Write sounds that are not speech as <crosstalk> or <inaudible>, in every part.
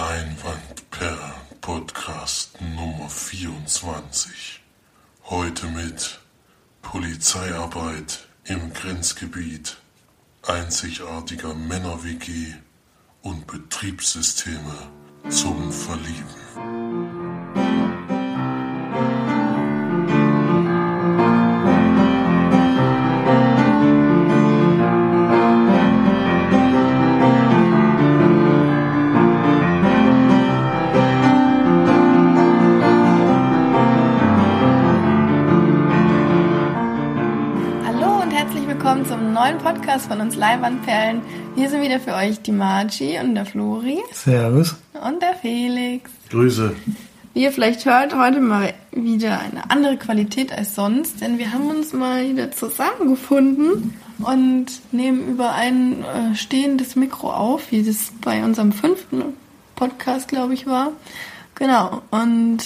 Leinwandperlen Podcast Nummer 24. Heute mit Polizeiarbeit im Grenzgebiet, einzigartiger Männer-WG und Betriebssysteme zum Verlieben. Neuen Podcast von uns Leinwandperlen. Hier sind wieder für euch die Margie und der Flori Servus. und der Felix. Grüße. Wie ihr vielleicht hört, heute mal wieder eine andere Qualität als sonst, denn wir haben uns mal wieder zusammengefunden und nehmen über ein äh, stehendes Mikro auf, wie das bei unserem fünften Podcast, glaube ich, war. Genau, und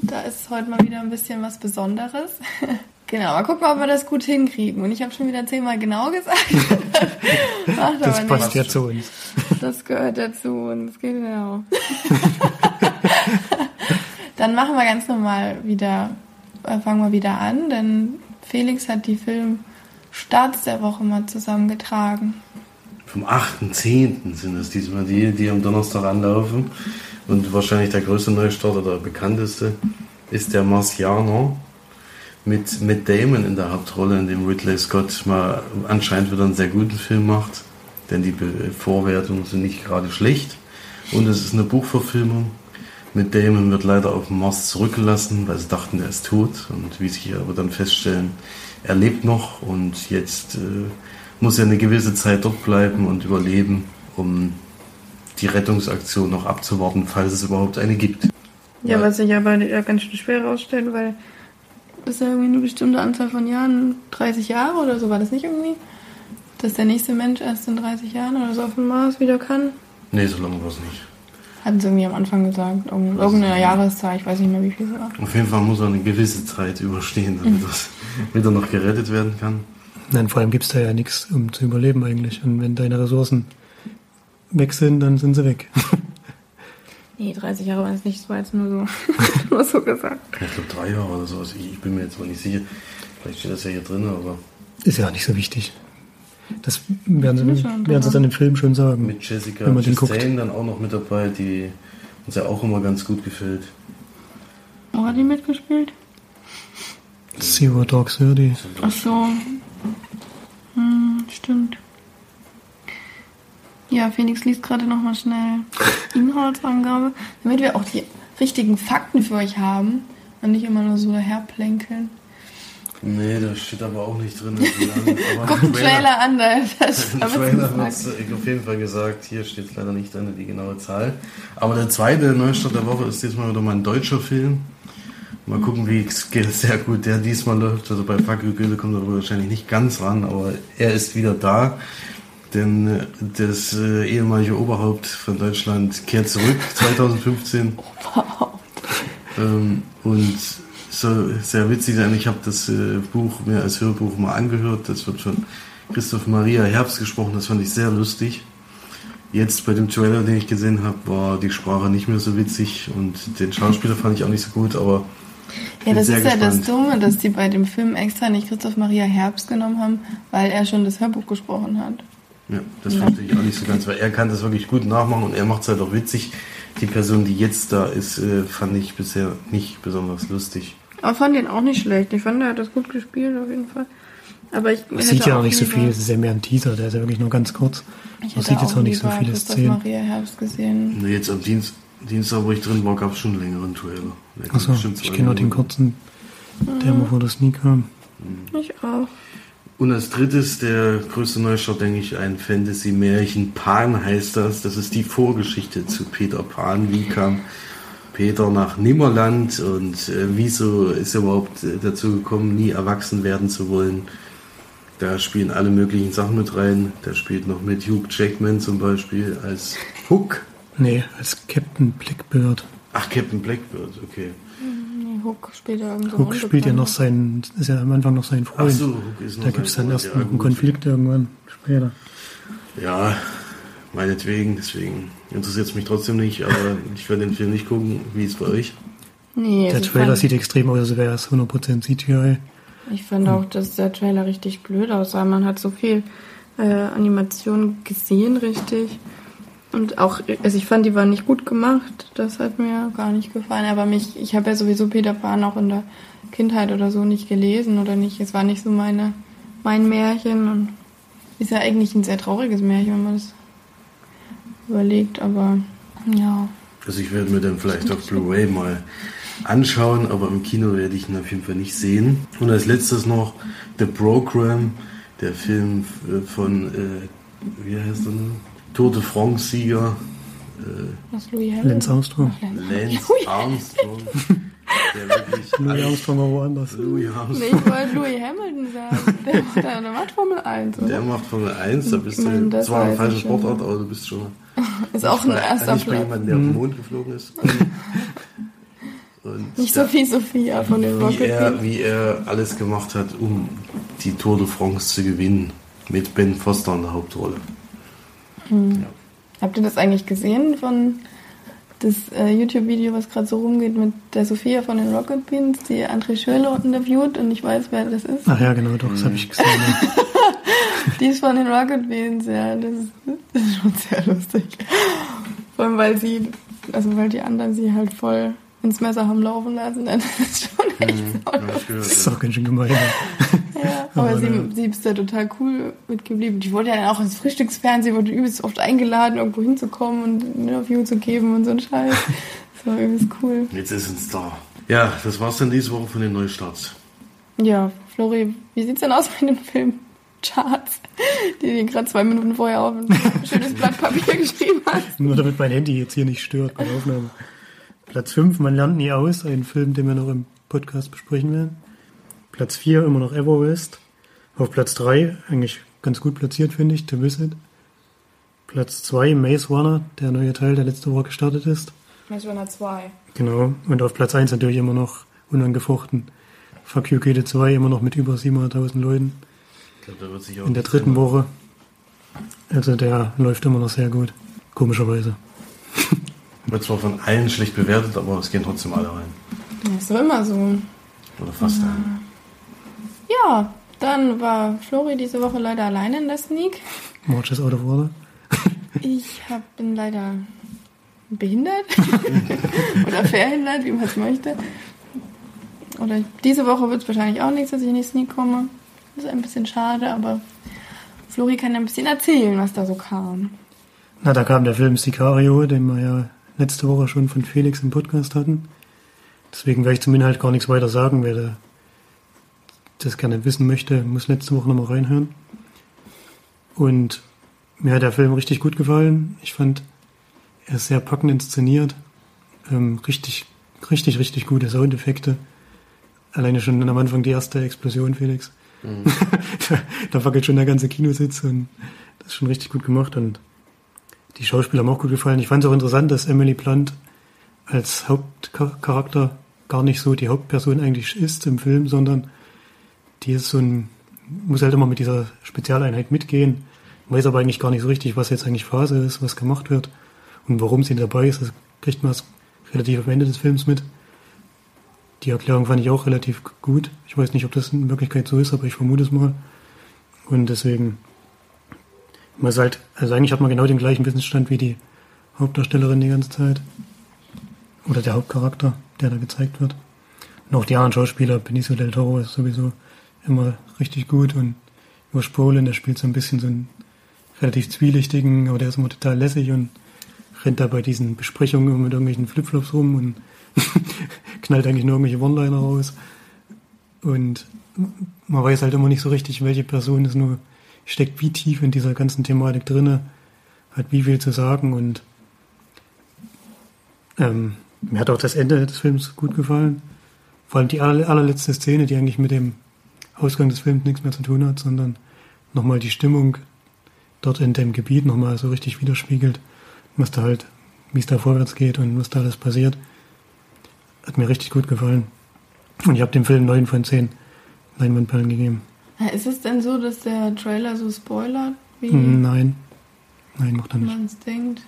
da ist heute mal wieder ein bisschen was Besonderes. <laughs> Genau, mal gucken, ob wir das gut hinkriegen. Und ich habe schon wieder zehnmal genau gesagt. <laughs> Macht Das aber passt nichts. ja zu uns. Das gehört dazu und genau. <laughs> Dann machen wir ganz normal wieder, äh, fangen wir wieder an, denn Felix hat die Filmstarts der Woche mal zusammengetragen. Vom 8.10. sind es diesmal die, die am Donnerstag anlaufen. Und wahrscheinlich der größte Neustart oder der bekannteste ist der Marcianer mit Matt Damon in der Hauptrolle, in dem Ridley Scott mal anscheinend wieder einen sehr guten Film macht. Denn die Vorwertungen sind nicht gerade schlecht. Und es ist eine Buchverfilmung. Matt Damon wird leider auf dem Mars zurückgelassen, weil sie dachten, er ist tot. Und wie sich aber dann feststellen, er lebt noch und jetzt äh, muss er eine gewisse Zeit dort bleiben und überleben, um die Rettungsaktion noch abzuwarten, falls es überhaupt eine gibt. Ja, was sich aber ganz schön schwer rausstellt, weil das ist ja irgendwie eine bestimmte Anzahl von Jahren, 30 Jahre oder so, war das nicht irgendwie? Dass der nächste Mensch erst in 30 Jahren oder so auf dem Mars wieder kann? Nee, so lange war es nicht. Hatten sie irgendwie am Anfang gesagt. Irgend- Irgendeine Jahreszahl, ich weiß nicht mehr, wie viel es war. Auf jeden Fall muss er eine gewisse Zeit überstehen, damit, das, damit er noch gerettet werden kann. Nein, vor allem gibt's da ja nichts, um zu überleben eigentlich. Und wenn deine Ressourcen weg sind, dann sind sie weg. <laughs> Nee, 30 Jahre waren es nicht, das war jetzt nur so, <laughs> nur so gesagt. Ich glaube drei Jahre oder so. Also ich, ich bin mir jetzt mal nicht sicher. Vielleicht steht das ja hier drin, aber Ist ja auch nicht so wichtig. Das werden sie, werden sie ja. dann im Film schon sagen. mit Jessica Wenn man den guckt. Chastain dann auch noch mit dabei, die uns ja auch immer ganz gut gefällt. Wo hat die mitgespielt? Zero Dog Thirty. Ach so. Hm, stimmt. Ja, Felix liest gerade nochmal schnell <laughs> Inhaltsangabe, damit wir auch die richtigen Fakten für euch haben und nicht immer nur so daherplänkeln. Nee, da steht aber auch nicht drin. <laughs> aber Guck den Trailer an, da <laughs> das Im Trailer wird auf jeden Fall gesagt, hier steht leider nicht drin, die genaue Zahl. Aber der zweite Neustart der Woche ist diesmal wieder mal ein deutscher Film. Mal gucken, wie es geht. Sehr gut, der diesmal läuft. Also bei Fakir Goethe kommt er wahrscheinlich nicht ganz ran, aber er ist wieder da. Denn äh, das äh, ehemalige Oberhaupt von Deutschland kehrt zurück <laughs> 2015. Ähm, und soll sehr witzig sein. Ich habe das äh, Buch mir als Hörbuch mal angehört. Das wird von Christoph Maria Herbst gesprochen. Das fand ich sehr lustig. Jetzt bei dem Trailer, den ich gesehen habe, war die Sprache nicht mehr so witzig und den Schauspieler fand ich auch nicht so gut, aber Ja, das ist ja das gespannt. Dumme, dass die bei dem Film extra nicht Christoph Maria Herbst genommen haben, weil er schon das Hörbuch gesprochen hat. Ja, das verstehe ich auch nicht so ganz, weil er kann das wirklich gut nachmachen und er macht es halt auch witzig. Die Person, die jetzt da ist, äh, fand ich bisher nicht besonders lustig. Aber fand den auch nicht schlecht. Ich fand, er hat das gut gespielt auf jeden Fall. Aber ich Man sieht ja auch nicht so viel, es ist ja mehr ein Teaser, der ist ja wirklich nur ganz kurz. Ich Man sieht jetzt auch nicht so viele Szenen. Maria Herbst gesehen. Nee, jetzt am Dienst, Dienstag, wo ich drin war, gab es schon einen längeren Trailer. Achso, ich kenne nur den kurzen, der Mhm. mal vor der Sneak kam. Ich auch. Und als drittes, der größte Neustart, denke ich, ein Fantasy-Märchen. Pan heißt das. Das ist die Vorgeschichte zu Peter Pan. Wie kam Peter nach Nimmerland und äh, wieso ist er überhaupt äh, dazu gekommen, nie erwachsen werden zu wollen? Da spielen alle möglichen Sachen mit rein. Da spielt noch mit Hugh Jackman zum Beispiel als Hook. Nee, als Captain Blackbird. Ach, Captain Blackbird, okay. Hook spielt ja irgendwo. Hook spielt ja noch seinen, ist ja am Anfang noch sein Ach Freund. so, Hook ist noch da gibt es dann Freund, erst ja, einen gut. Konflikt irgendwann später. Ja, meinetwegen, deswegen interessiert es mich trotzdem nicht, aber ich werde den Film nicht gucken. Wie ist es bei euch? Nee, Der also Trailer sieht extrem aus, als wäre es 100% CGI. ich fand auch, dass der Trailer richtig blöd aussah. Man hat so viel äh, Animation gesehen, richtig. Und auch, also ich fand, die waren nicht gut gemacht. Das hat mir gar nicht gefallen. Aber mich, ich habe ja sowieso Peter Pan auch in der Kindheit oder so nicht gelesen oder nicht. Es war nicht so meine, mein Märchen. Und ist ja eigentlich ein sehr trauriges Märchen, wenn man das überlegt. Aber ja, Also ich werde mir dann vielleicht auf Blu-ray mal anschauen, aber im Kino werde ich ihn auf jeden Fall nicht sehen. Und als letztes noch The Program, der Film äh, von, äh, wie heißt er noch? Tour de France-Sieger äh, was Louis Hamilton? Lance Armstrong. Lance <laughs> Armstrong, der wirklich Louis Armstrong aber woanders. Louis Nee, Armstrong. ich wollte Louis Hamilton sagen. Der macht, der macht Formel 1. Oder? Der macht Formel 1, da bist Ich meine, du das zwar eine weiß falsche ich schon. Sportart, aber du bist schon <laughs> Ist auch ein erster eigentlich bei Platz. jemandem, der auf den Mond geflogen ist. <laughs> Und Nicht Sophie Sophia von den wie Rocket er, Beans. wie er alles gemacht hat, um die Tour de France zu gewinnen. Mit Ben Foster in der Hauptrolle. Habt ihr das eigentlich gesehen von das äh, YouTube-Video, was gerade so rumgeht mit der Sophia von den Rocket Beans, die André Schöle interviewt und ich weiß, wer das ist? Ach ja, genau, doch, das habe ich gesehen. Ja. <laughs> Die ist von den Rocket Beans, ja. Das ist, das ist schon sehr lustig. Vor allem, weil sie, also weil die anderen sie halt voll ins Messer haben laufen lassen. Das ist schon echt Ja, hab ich gehört, Das ist auch ganz schön gemein. ja. Ja, <laughs> aber Aber, sie, ne. sie ist da total cool mitgeblieben. Die wurde ja dann auch ins Frühstücksfernsehen, wurde übelst oft eingeladen, irgendwo hinzukommen und ein Interview zu geben und so ein Scheiß. <laughs> Das war übelst cool. Jetzt ist ein Star. Ja, das war's dann diese Woche von den Neustarts. Ja, Flori, wie sieht's denn aus mit den Filmcharts, die dir gerade zwei Minuten vorher auf ein schönes Blatt Papier <laughs> geschrieben hast? Nur damit mein Handy jetzt hier nicht stört bei der Aufnahme. Platz 5, man lernt nie aus, ein Film, den wir noch im Podcast besprechen werden. Platz 4, immer noch Everest. Auf Platz 3, eigentlich ganz gut platziert, finde ich, The Visit. Platz 2, Maze Runner, der neue Teil, der letzte Woche gestartet ist. Maze Runner 2. Genau. Und auf Platz 1 natürlich immer noch unangefochten. Fuck You Goethe 2, immer noch mit über 700.000 Leuten. Ich glaube, da wird sich auch In der dritten. Woche. Also der läuft immer noch sehr gut. Komischerweise. Wird zwar von allen schlecht bewertet, aber es gehen trotzdem alle rein. Das ist doch immer so. Oder fast alle. Ja, dann war Flori diese Woche leider alleine in der Sneak. March is out of order. Ich hab, bin leider behindert <laughs> oder verhindert, wie man es möchte. Oder diese Woche wird es wahrscheinlich auch nichts, dass ich in die Sneak komme. Das ist ein bisschen schade, aber Flori kann ja ein bisschen erzählen, was da so kam. Na, da kam der Film Sicario, den wir ja letzte Woche schon von Felix im Podcast hatten. Deswegen werde ich zum Inhalt gar nichts weiter sagen. Wer da das gerne wissen möchte, muss letzte Woche nochmal reinhören. Und mir hat der Film richtig gut gefallen. Ich fand, er ist sehr packend inszeniert. Ähm, richtig, richtig, richtig gute Soundeffekte. Alleine schon am Anfang die erste Explosion, Felix. da, <laughs> da wackelt schon der ganze Kinositz und das ist schon richtig gut gemacht und die Schauspieler haben auch gut gefallen. Ich fand es auch interessant, dass Emily Blunt als Hauptcharakter gar nicht so die Hauptperson eigentlich ist im Film, sondern die ist so ein, muss halt immer mit dieser Spezialeinheit mitgehen, weiß aber eigentlich gar nicht so richtig, was jetzt eigentlich Phase ist, was gemacht wird und warum sie dabei ist. Das kriegt man relativ am Ende des Films mit. Die Erklärung fand ich auch relativ gut. Ich weiß nicht, ob das in Wirklichkeit so ist, aber ich vermute es mal. Und deswegen, man ist halt, also eigentlich hat man genau den gleichen Wissensstand wie die Hauptdarstellerin die ganze Zeit. Oder der Hauptcharakter, der da gezeigt wird. Und auch die anderen Schauspieler, Benicio del Toro ist sowieso immer richtig gut und Josh Brolin, der spielt so ein bisschen so einen relativ zwielichtigen, aber der ist immer total lässig und rennt da bei diesen Besprechungen immer mit irgendwelchen Flipflops rum und <laughs> knallt eigentlich nur irgendwelche One-Liner raus. Und man weiß halt immer nicht so richtig, welche Person es nur steckt, wie tief in dieser ganzen Thematik drinne, hat wie viel zu sagen und ähm, mir hat auch das Ende des Films gut gefallen. Vor allem die aller, allerletzte Szene, die eigentlich mit dem Ausgang des Films nichts mehr zu tun hat, sondern nochmal die Stimmung dort in dem Gebiet nochmal so richtig widerspiegelt, was da halt, wie es da vorwärts geht und was da alles passiert. Hat mir richtig gut gefallen. Und ich habe dem Film 9 von 10 Leinwandperlen gegeben. Ist es denn so, dass der Trailer so spoilert? Wie? Nein. Nein, macht er nicht. man es denkt.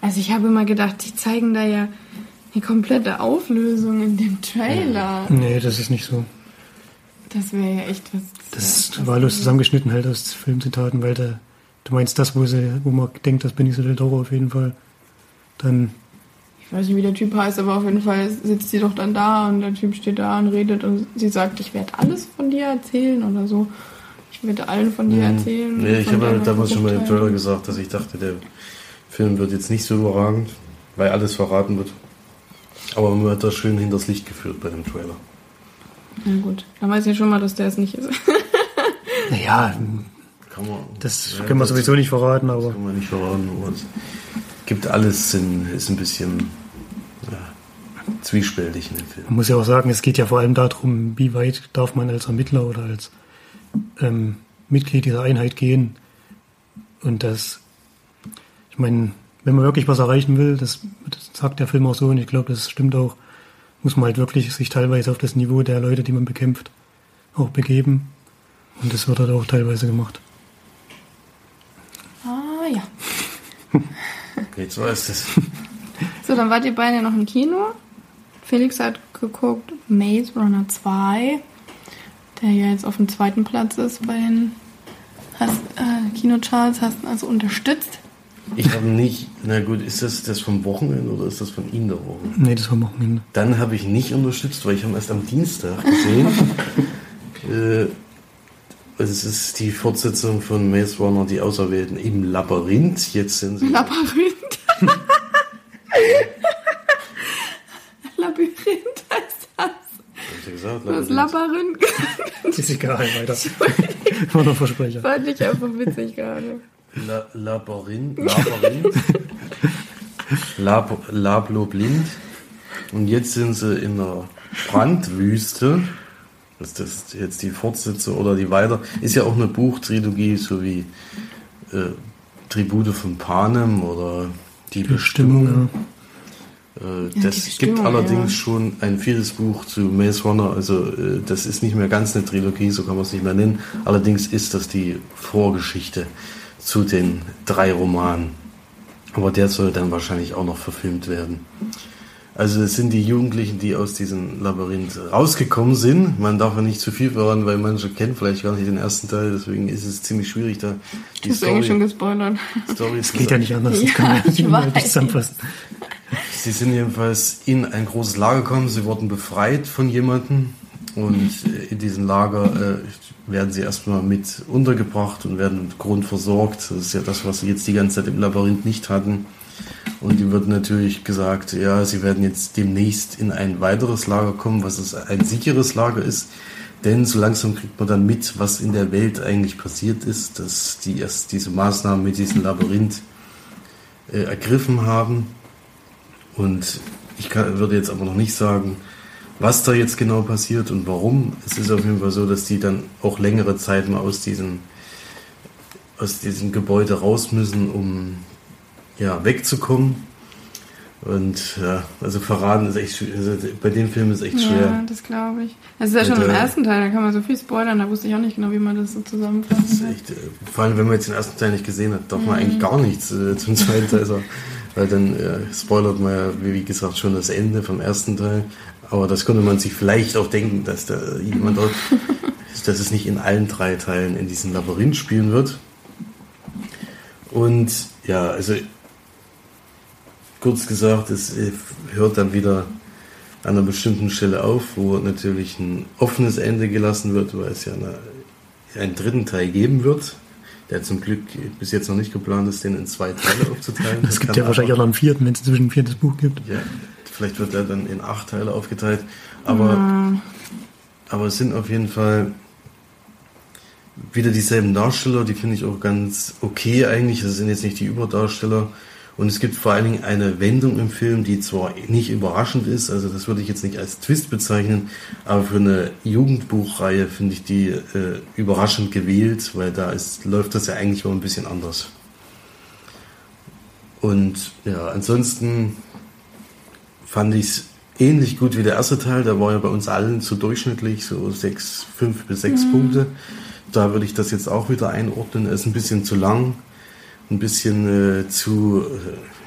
Also ich habe immer gedacht, die zeigen da ja eine komplette Auflösung in dem Trailer. Nee, das ist nicht so. Das wäre ja echt was. Das ist wahllos zusammengeschnitten halt aus Filmzitaten, weil da, du meinst das, wo, sie, wo man denkt, das Benicio del Toro auf jeden Fall. Dann, Ich weiß nicht, wie der Typ heißt, aber auf jeden Fall sitzt sie doch dann da und der Typ steht da und redet und sie sagt, ich werde alles von dir erzählen oder so. Ich werde allen von dir erzählen. Mhm. Nee, ich habe ja damals schon mal im. Trailer gesagt, dass ich dachte, der Film wird jetzt nicht so überragend, weil alles verraten wird. Aber man wird da schön hinters Licht geführt bei dem Trailer. Na gut, dann weiß ich schon mal, dass der es nicht ist. <laughs> naja, Kann man, das ja, können wir sowieso nicht verraten, aber Kann man nicht verraten. aber es gibt alles, in, ist ein bisschen ja, zwiespältig in dem Film. man muss ja auch sagen, es geht ja vor allem darum, wie weit darf man als Ermittler oder als ähm, Mitglied dieser Einheit gehen. Und das, ich meine, wenn man wirklich was erreichen will, das, das sagt der Film auch so und ich glaube, das stimmt auch, muss man halt wirklich sich teilweise auf das Niveau der Leute, die man bekämpft, auch begeben. Und das wird halt auch teilweise gemacht. ah ja. Jetzt weiß es. <laughs> So, dann wart ihr beide ja noch im Kino. Felix hat geguckt Maze Runner 2, der ja jetzt auf dem zweiten Platz ist bei den hast, äh, Kinocharts, hast ihn also unterstützt. Ich habe nicht, na gut, ist das das vom Wochenende oder ist das von Ihnen der Woche? Nee, das war am Wochenende. Dann habe ich nicht unterstützt, weil ich habe erst am Dienstag gesehen. <laughs> äh, es ist die Fortsetzung von Maze Runner, die Auserwählten im Labyrinth. Jetzt sind sie. Labyrinth. <laughs> Labyrinth heißt das. Hab ich ja gesagt, Das Labyrinth. Labyrinth Ist <laughs> egal, weiter. War noch Versprecher. fand ich einfach witzig gerade. La Labyrinth. Labyrinth. <laughs> Lab Lablo blind. Und jetzt sind sie in der Brandwüste. Das das ist jetzt die Fortsetzung oder die weiter. Ist ja auch eine Buchtrilogie, so wie äh, Tribute von Panem oder Die Bestimmung. Bestimmung, Äh, die das Bestimmung, gibt allerdings ja. schon ein viertes Buch zu Maze Runner, also äh, das ist nicht mehr ganz eine Trilogie, so kann man es nicht mehr nennen. Allerdings ist das die Vorgeschichte zu den drei Romanen. Aber der soll dann wahrscheinlich auch noch verfilmt werden. Also es sind die Jugendlichen, die aus diesem Labyrinth rausgekommen sind. Man darf ja nicht zu viel verraten, weil manche kennen vielleicht gar nicht den ersten Teil, deswegen ist es ziemlich schwierig, da die Du hast eigentlich schon Story, gespoilert. Story Es zu geht ja nicht anders. Das Ja, kann man ich nicht weiß. zusammenfassen. Sie sind jedenfalls in ein großes Lager gekommen. Sie wurden befreit von jemandem. Und äh, in diesem Lager äh, werden sie erstmal mit untergebracht und werden grundversorgt. Das ist ja das, was sie jetzt die ganze Zeit im Labyrinth nicht hatten. Und ihm wird natürlich gesagt, ja, sie werden jetzt demnächst in ein weiteres Lager kommen, was es ein sicheres Lager ist. Denn so langsam kriegt man dann mit, was in der Welt eigentlich passiert ist, dass die erst diese Maßnahmen mit diesem Labyrinth äh, ergriffen haben. Und ich kann, würde jetzt aber noch nicht sagen, was da jetzt genau passiert und warum. Es ist auf jeden Fall so, dass die dann auch längere Zeit mal aus diesem, aus diesem Gebäude raus müssen, um ja, wegzukommen. Und ja, also verraten ist echt schwer. Also bei dem Film ist echt Ja, schwer. das glaube ich. Das ist ja schon im äh, ersten Teil, da kann man so viel spoilern, da wusste ich auch nicht genau, wie man das so echt, äh, vor allem, wenn man jetzt den ersten Teil nicht gesehen hat, darf man eigentlich gar nichts äh, zum zweiten Teil sagen. Weil dann äh, spoilert man ja, wie, wie gesagt, schon das Ende vom ersten Teil. Aber das konnte man sich vielleicht auch denken, dass da jemand <laughs> dort, dass es nicht in allen drei Teilen in diesem Labyrinth spielen wird. Und ja, also kurz gesagt, es äh, hört dann wieder an einer bestimmten Stelle auf, wo natürlich ein offenes Ende gelassen wird, weil es ja eine, einen dritten Teil geben wird, der zum Glück bis jetzt noch nicht geplant ist, den in zwei Teile aufzuteilen. <laughs> Es gibt ja wahrscheinlich auch noch einen vierten, wenn es inzwischen ein viertes Buch gibt. ja, vielleicht wird er dann in acht Teile aufgeteilt. Aber, aber es sind auf jeden Fall wieder dieselben Darsteller, die finde ich auch ganz okay eigentlich. Das sind jetzt nicht die Überdarsteller. Und es gibt vor allen Dingen eine Wendung im Film, die zwar nicht überraschend ist, also das würde ich jetzt nicht als Twist bezeichnen, aber für eine Jugendbuchreihe finde ich die äh, überraschend gewählt, weil da ist, läuft das ja eigentlich auch ein bisschen anders. Und ja, ansonsten fand ich es ähnlich gut wie der erste Teil. Da war ja bei uns allen so durchschnittlich so sechs, fünf bis sechs Punkte. Da würde ich das jetzt auch wieder einordnen. Er ist ein bisschen zu lang ein bisschen äh, zu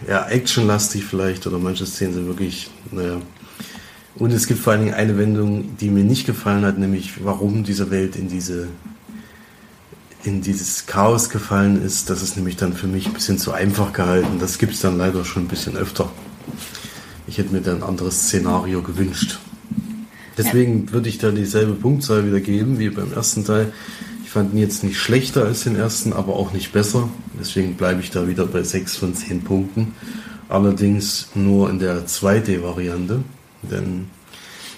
äh, ja, actionlastig vielleicht oder manche Szenen sind wirklich, naja. Und es gibt vor allen Dingen eine Wendung, die mir nicht gefallen hat, nämlich warum diese Welt in diese in dieses Chaos gefallen ist. Das ist nämlich dann für mich ein bisschen zu einfach gehalten. Das gibt es dann leider schon ein bisschen öfter. Ich hätte mir dann ein anderes Szenario gewünscht. Deswegen ja. würde ich da dieselbe Punktzahl wieder geben wie beim ersten Teil. Ich fand ihn jetzt nicht schlechter als den ersten, aber auch nicht besser. Deswegen bleibe ich da wieder bei 6 von 10 Punkten. Allerdings nur in der 2D-Variante. Denn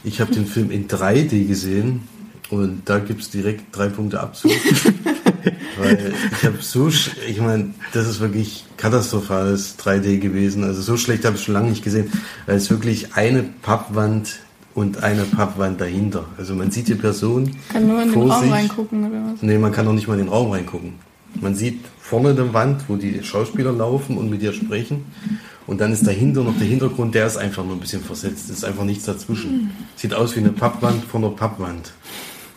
ich habe den Film in 3D gesehen und da gibt es direkt drei Punkte Abzug. <laughs> Weil ich habe so, ich meine, das ist wirklich katastrophales 3D gewesen. Also so schlecht habe ich schon lange nicht gesehen. Weil es wirklich eine Pappwand und eine Pappwand dahinter. Also man sieht die Person. Kann nur in den Raum sich. reingucken oder was? Nee, man kann auch nicht mal in den Raum reingucken. Man sieht vorne eine Wand, wo die Schauspieler laufen und mit ihr sprechen. Und dann ist dahinter noch der Hintergrund, der ist einfach nur ein bisschen versetzt. Ist einfach nichts dazwischen. Sieht aus wie eine Pappwand von einer Pappwand.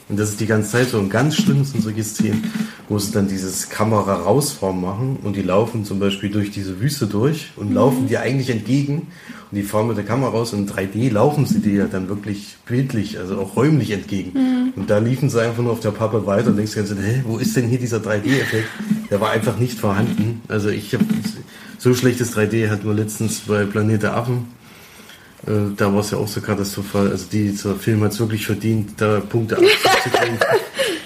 Und das ist die ganze Zeit so. Und ganz schlimm sind solche Szenen, wo sie dann dieses Kamera-Rausfahren machen und die laufen zum Beispiel durch diese Wüste durch und mhm. laufen dir eigentlich entgegen und die fahren mit der Kamera raus und in 3D laufen sie dir ja dann wirklich bildlich, also auch räumlich entgegen. Mhm. Und da liefen sie einfach nur auf der Pappe weiter und denkst dir, hä, wo ist denn hier dieser 3D-Effekt? Der war einfach nicht vorhanden. Also ich habe so schlechtes 3D hat nur letztens bei Planet der Affen äh, da war es ja auch so katastrophal. Also dieser Film hat es wirklich verdient, da Punkte <laughs> abzukriegen.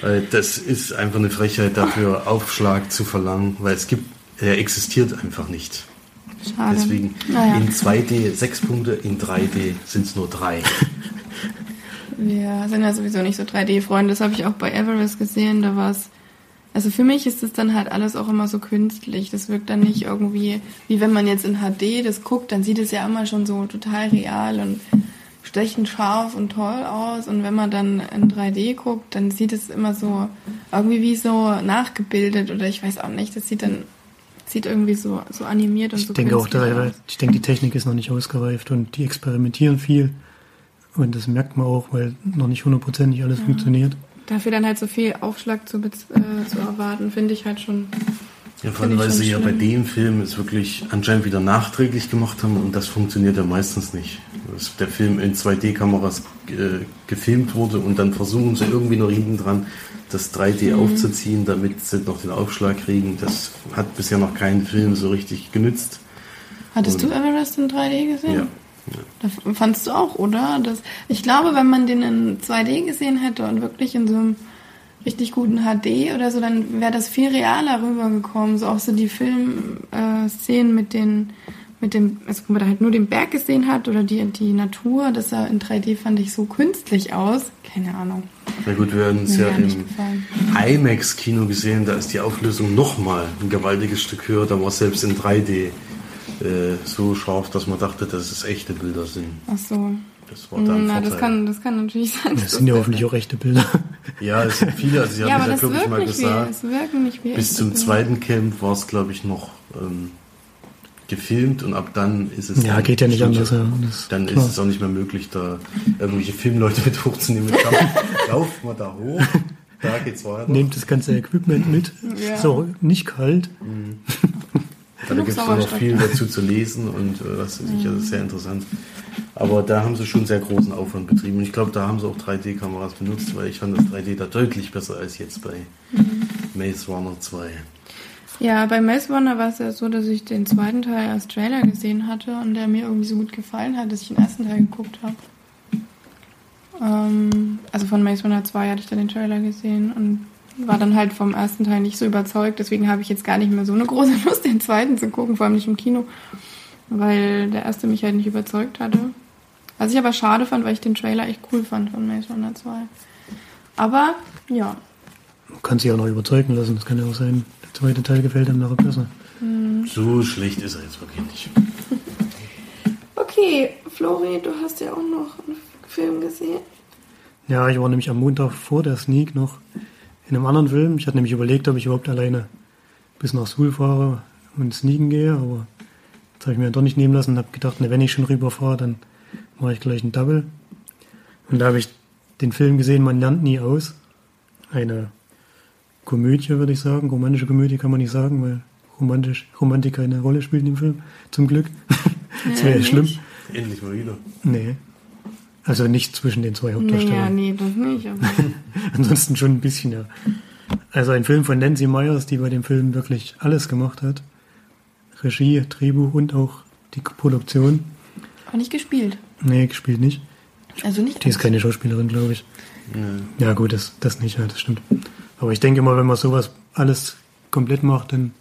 Weil das ist einfach eine Frechheit dafür, Aufschlag zu verlangen, weil es gibt, er existiert einfach nicht. Schade. Deswegen naja. in 2D sechs Punkte, in 3D sind es nur drei. <laughs> Wir sind ja sowieso nicht so 3D-Freunde. Das habe ich auch bei Everest gesehen. Da war es also für mich ist es dann halt alles auch immer so künstlich. Das wirkt dann nicht irgendwie, wie wenn man jetzt in HD das guckt, dann sieht es ja immer schon so total real und stechend scharf und toll aus. Und wenn man dann in 3D guckt, dann sieht es immer so irgendwie wie so nachgebildet oder ich weiß auch nicht. Das sieht dann sieht irgendwie so, so animiert und ich so denke auch, da, ich denke, die Technik ist noch nicht ausgereift und die experimentieren viel. Und das merkt man auch, weil noch nicht hundertprozentig alles ja. funktioniert dafür dann halt so viel Aufschlag zu, äh, zu erwarten, finde ich halt schon. Ja, vor allem, weil sie schlimm. ja bei dem Film es wirklich anscheinend wieder nachträglich gemacht haben und das funktioniert ja meistens nicht. Dass der Film in 2D-Kameras äh, gefilmt wurde und dann versuchen sie irgendwie noch hinten dran das 3D mhm. aufzuziehen, damit sie noch den Aufschlag kriegen. Das hat bisher noch kein Film so richtig genützt. Hattest und, du Everest in 3D gesehen? Ja. Das fandst du auch, oder? Das, ich glaube, wenn man den in 2D gesehen hätte und wirklich in so einem richtig guten HD oder so, dann wäre das viel realer rübergekommen. So auch so die Filmszenen äh, mit den, mit dem, also wenn man da halt nur den Berg gesehen hat oder die, die Natur, das sah in 3D fand ich so künstlich aus. Keine Ahnung. Na gut, wir haben es ja im IMAX-Kino gesehen, da ist die Auflösung nochmal ein gewaltiges Stück höher, da war selbst in 3D äh, so scharf, dass man dachte, dass es echte Bilder sind. Ach so. Das war dann Na, das kann, das kann natürlich sein. Das sind ja hoffentlich auch echte Bilder. Ja, es sind viele. Also, sie ja, haben es ja, glaube ich, mal gesagt. Wie, es wirken nicht wie bis zum zweiten Camp war es, glaube ich, noch ähm, gefilmt und ab dann ist es. Ja, geht ja nicht anders. Ja. dann klar. ist es auch nicht mehr möglich, da irgendwelche Filmleute <laughs> mit hochzunehmen. Lauft mal da hoch. Da geht's weiter. Nehmt das ganze Equipment mit. Ja. Ist auch nicht kalt. Mhm. Da gibt es noch viel dazu zu lesen und äh, was ist sicher mhm. sehr interessant. Aber da haben sie schon sehr großen Aufwand betrieben. Und ich glaube, da haben sie auch 3D-Kameras benutzt, weil ich fand das 3D da deutlich besser als jetzt bei mhm. Maze Runner 2. Ja, bei Maze Runner war es ja so, dass ich den zweiten Teil als Trailer gesehen hatte und der mir irgendwie so gut gefallen hat, dass ich den ersten Teil geguckt habe. Ähm, also von Maze Runner 2 hatte ich dann den Trailer gesehen und war dann halt vom ersten Teil nicht so überzeugt. Deswegen habe ich jetzt gar nicht mehr so eine große <laughs> Lust, den zweiten zu gucken, vor allem nicht im Kino, weil der erste mich halt nicht überzeugt hatte. Was ich aber schade fand, weil ich den Trailer echt cool fand von Maze Runner 2. Aber, ja. Man kann sich auch noch überzeugen lassen, das kann ja auch sein. Der zweite Teil gefällt einem nachher besser. Mhm. So schlecht ist er jetzt wirklich nicht. <laughs> okay, Flori, du hast ja auch noch einen Film gesehen. Ja, ich war nämlich am Montag vor der Sneak noch in einem anderen Film. Ich hatte nämlich überlegt, ob ich überhaupt alleine bis nach Suhl fahre und sneaken gehe, aber das habe ich mir doch nicht nehmen lassen und habe gedacht, ne, wenn ich schon rüberfahre, dann mache ich gleich einen Double. Und da habe ich den Film gesehen, man lernt nie aus. Eine Komödie, würde ich sagen. Romantische Komödie kann man nicht sagen, weil romantisch, Romantiker eine Rolle spielt in dem Film. Zum Glück. <laughs> das wäre ja nicht. schlimm. Endlich mal wieder. Nee. Also nicht zwischen den zwei Hauptdarstellern. Naja, nee, das nicht. Aber <laughs> Ansonsten schon ein bisschen, ja. Also ein Film von Nancy Myers, die bei dem Film wirklich alles gemacht hat. Regie, Drehbuch und auch die Produktion. auch nicht gespielt. Nee, gespielt nicht. Also nicht Die ist keine Schauspielerin, glaube ich. Ja gut, das, das nicht, ja, das stimmt. Aber ich denke mal, wenn man sowas alles komplett macht, dann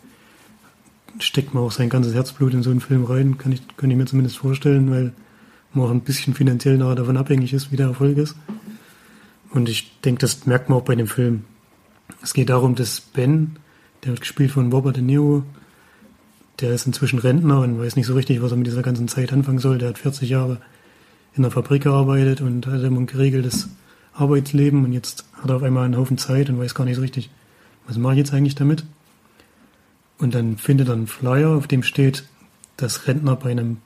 steckt man auch sein ganzes Herzblut in so einen Film rein, kann ich, kann ich mir zumindest vorstellen, weil man auch ein bisschen finanziell nachher davon abhängig ist, wie der Erfolg ist. Und ich denke, das merkt man auch bei dem Film. Es geht darum, dass Ben, der wird gespielt von Robert De Niro, der ist inzwischen Rentner und weiß nicht so richtig, was er mit dieser ganzen Zeit anfangen soll. Der hat 40 Jahre in der Fabrik gearbeitet und hat immer ein geregeltes Arbeitsleben und jetzt hat er auf einmal einen Haufen Zeit und weiß gar nicht so richtig, was mache ich jetzt eigentlich damit? Und dann findet er einen Flyer, auf dem steht, dass Rentner bei einem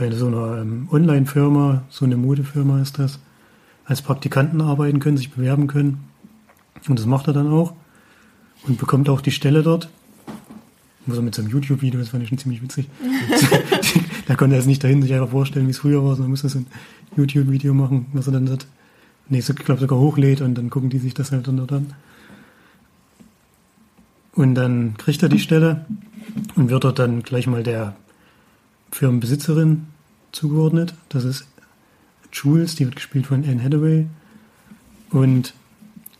bei so einer ähm, Online-Firma, so eine Modefirma ist das, als Praktikanten arbeiten können, sich bewerben können. Und das macht er dann auch und bekommt auch die Stelle dort. Er mit so einem YouTube-Video, das fand ich schon ziemlich witzig. <laughs> da konnte er jetzt nicht dahin sich einfach vorstellen, wie es früher war, sondern muss er so ein YouTube-Video machen, was er dann dort, nee, so, glaube sogar hochlädt und dann gucken die sich das halt dann dort an. Und dann kriegt er die Stelle und wird dort dann gleich mal der Firmenbesitzerin zugeordnet. Das ist Jules, die wird gespielt von Anne Hathaway. Und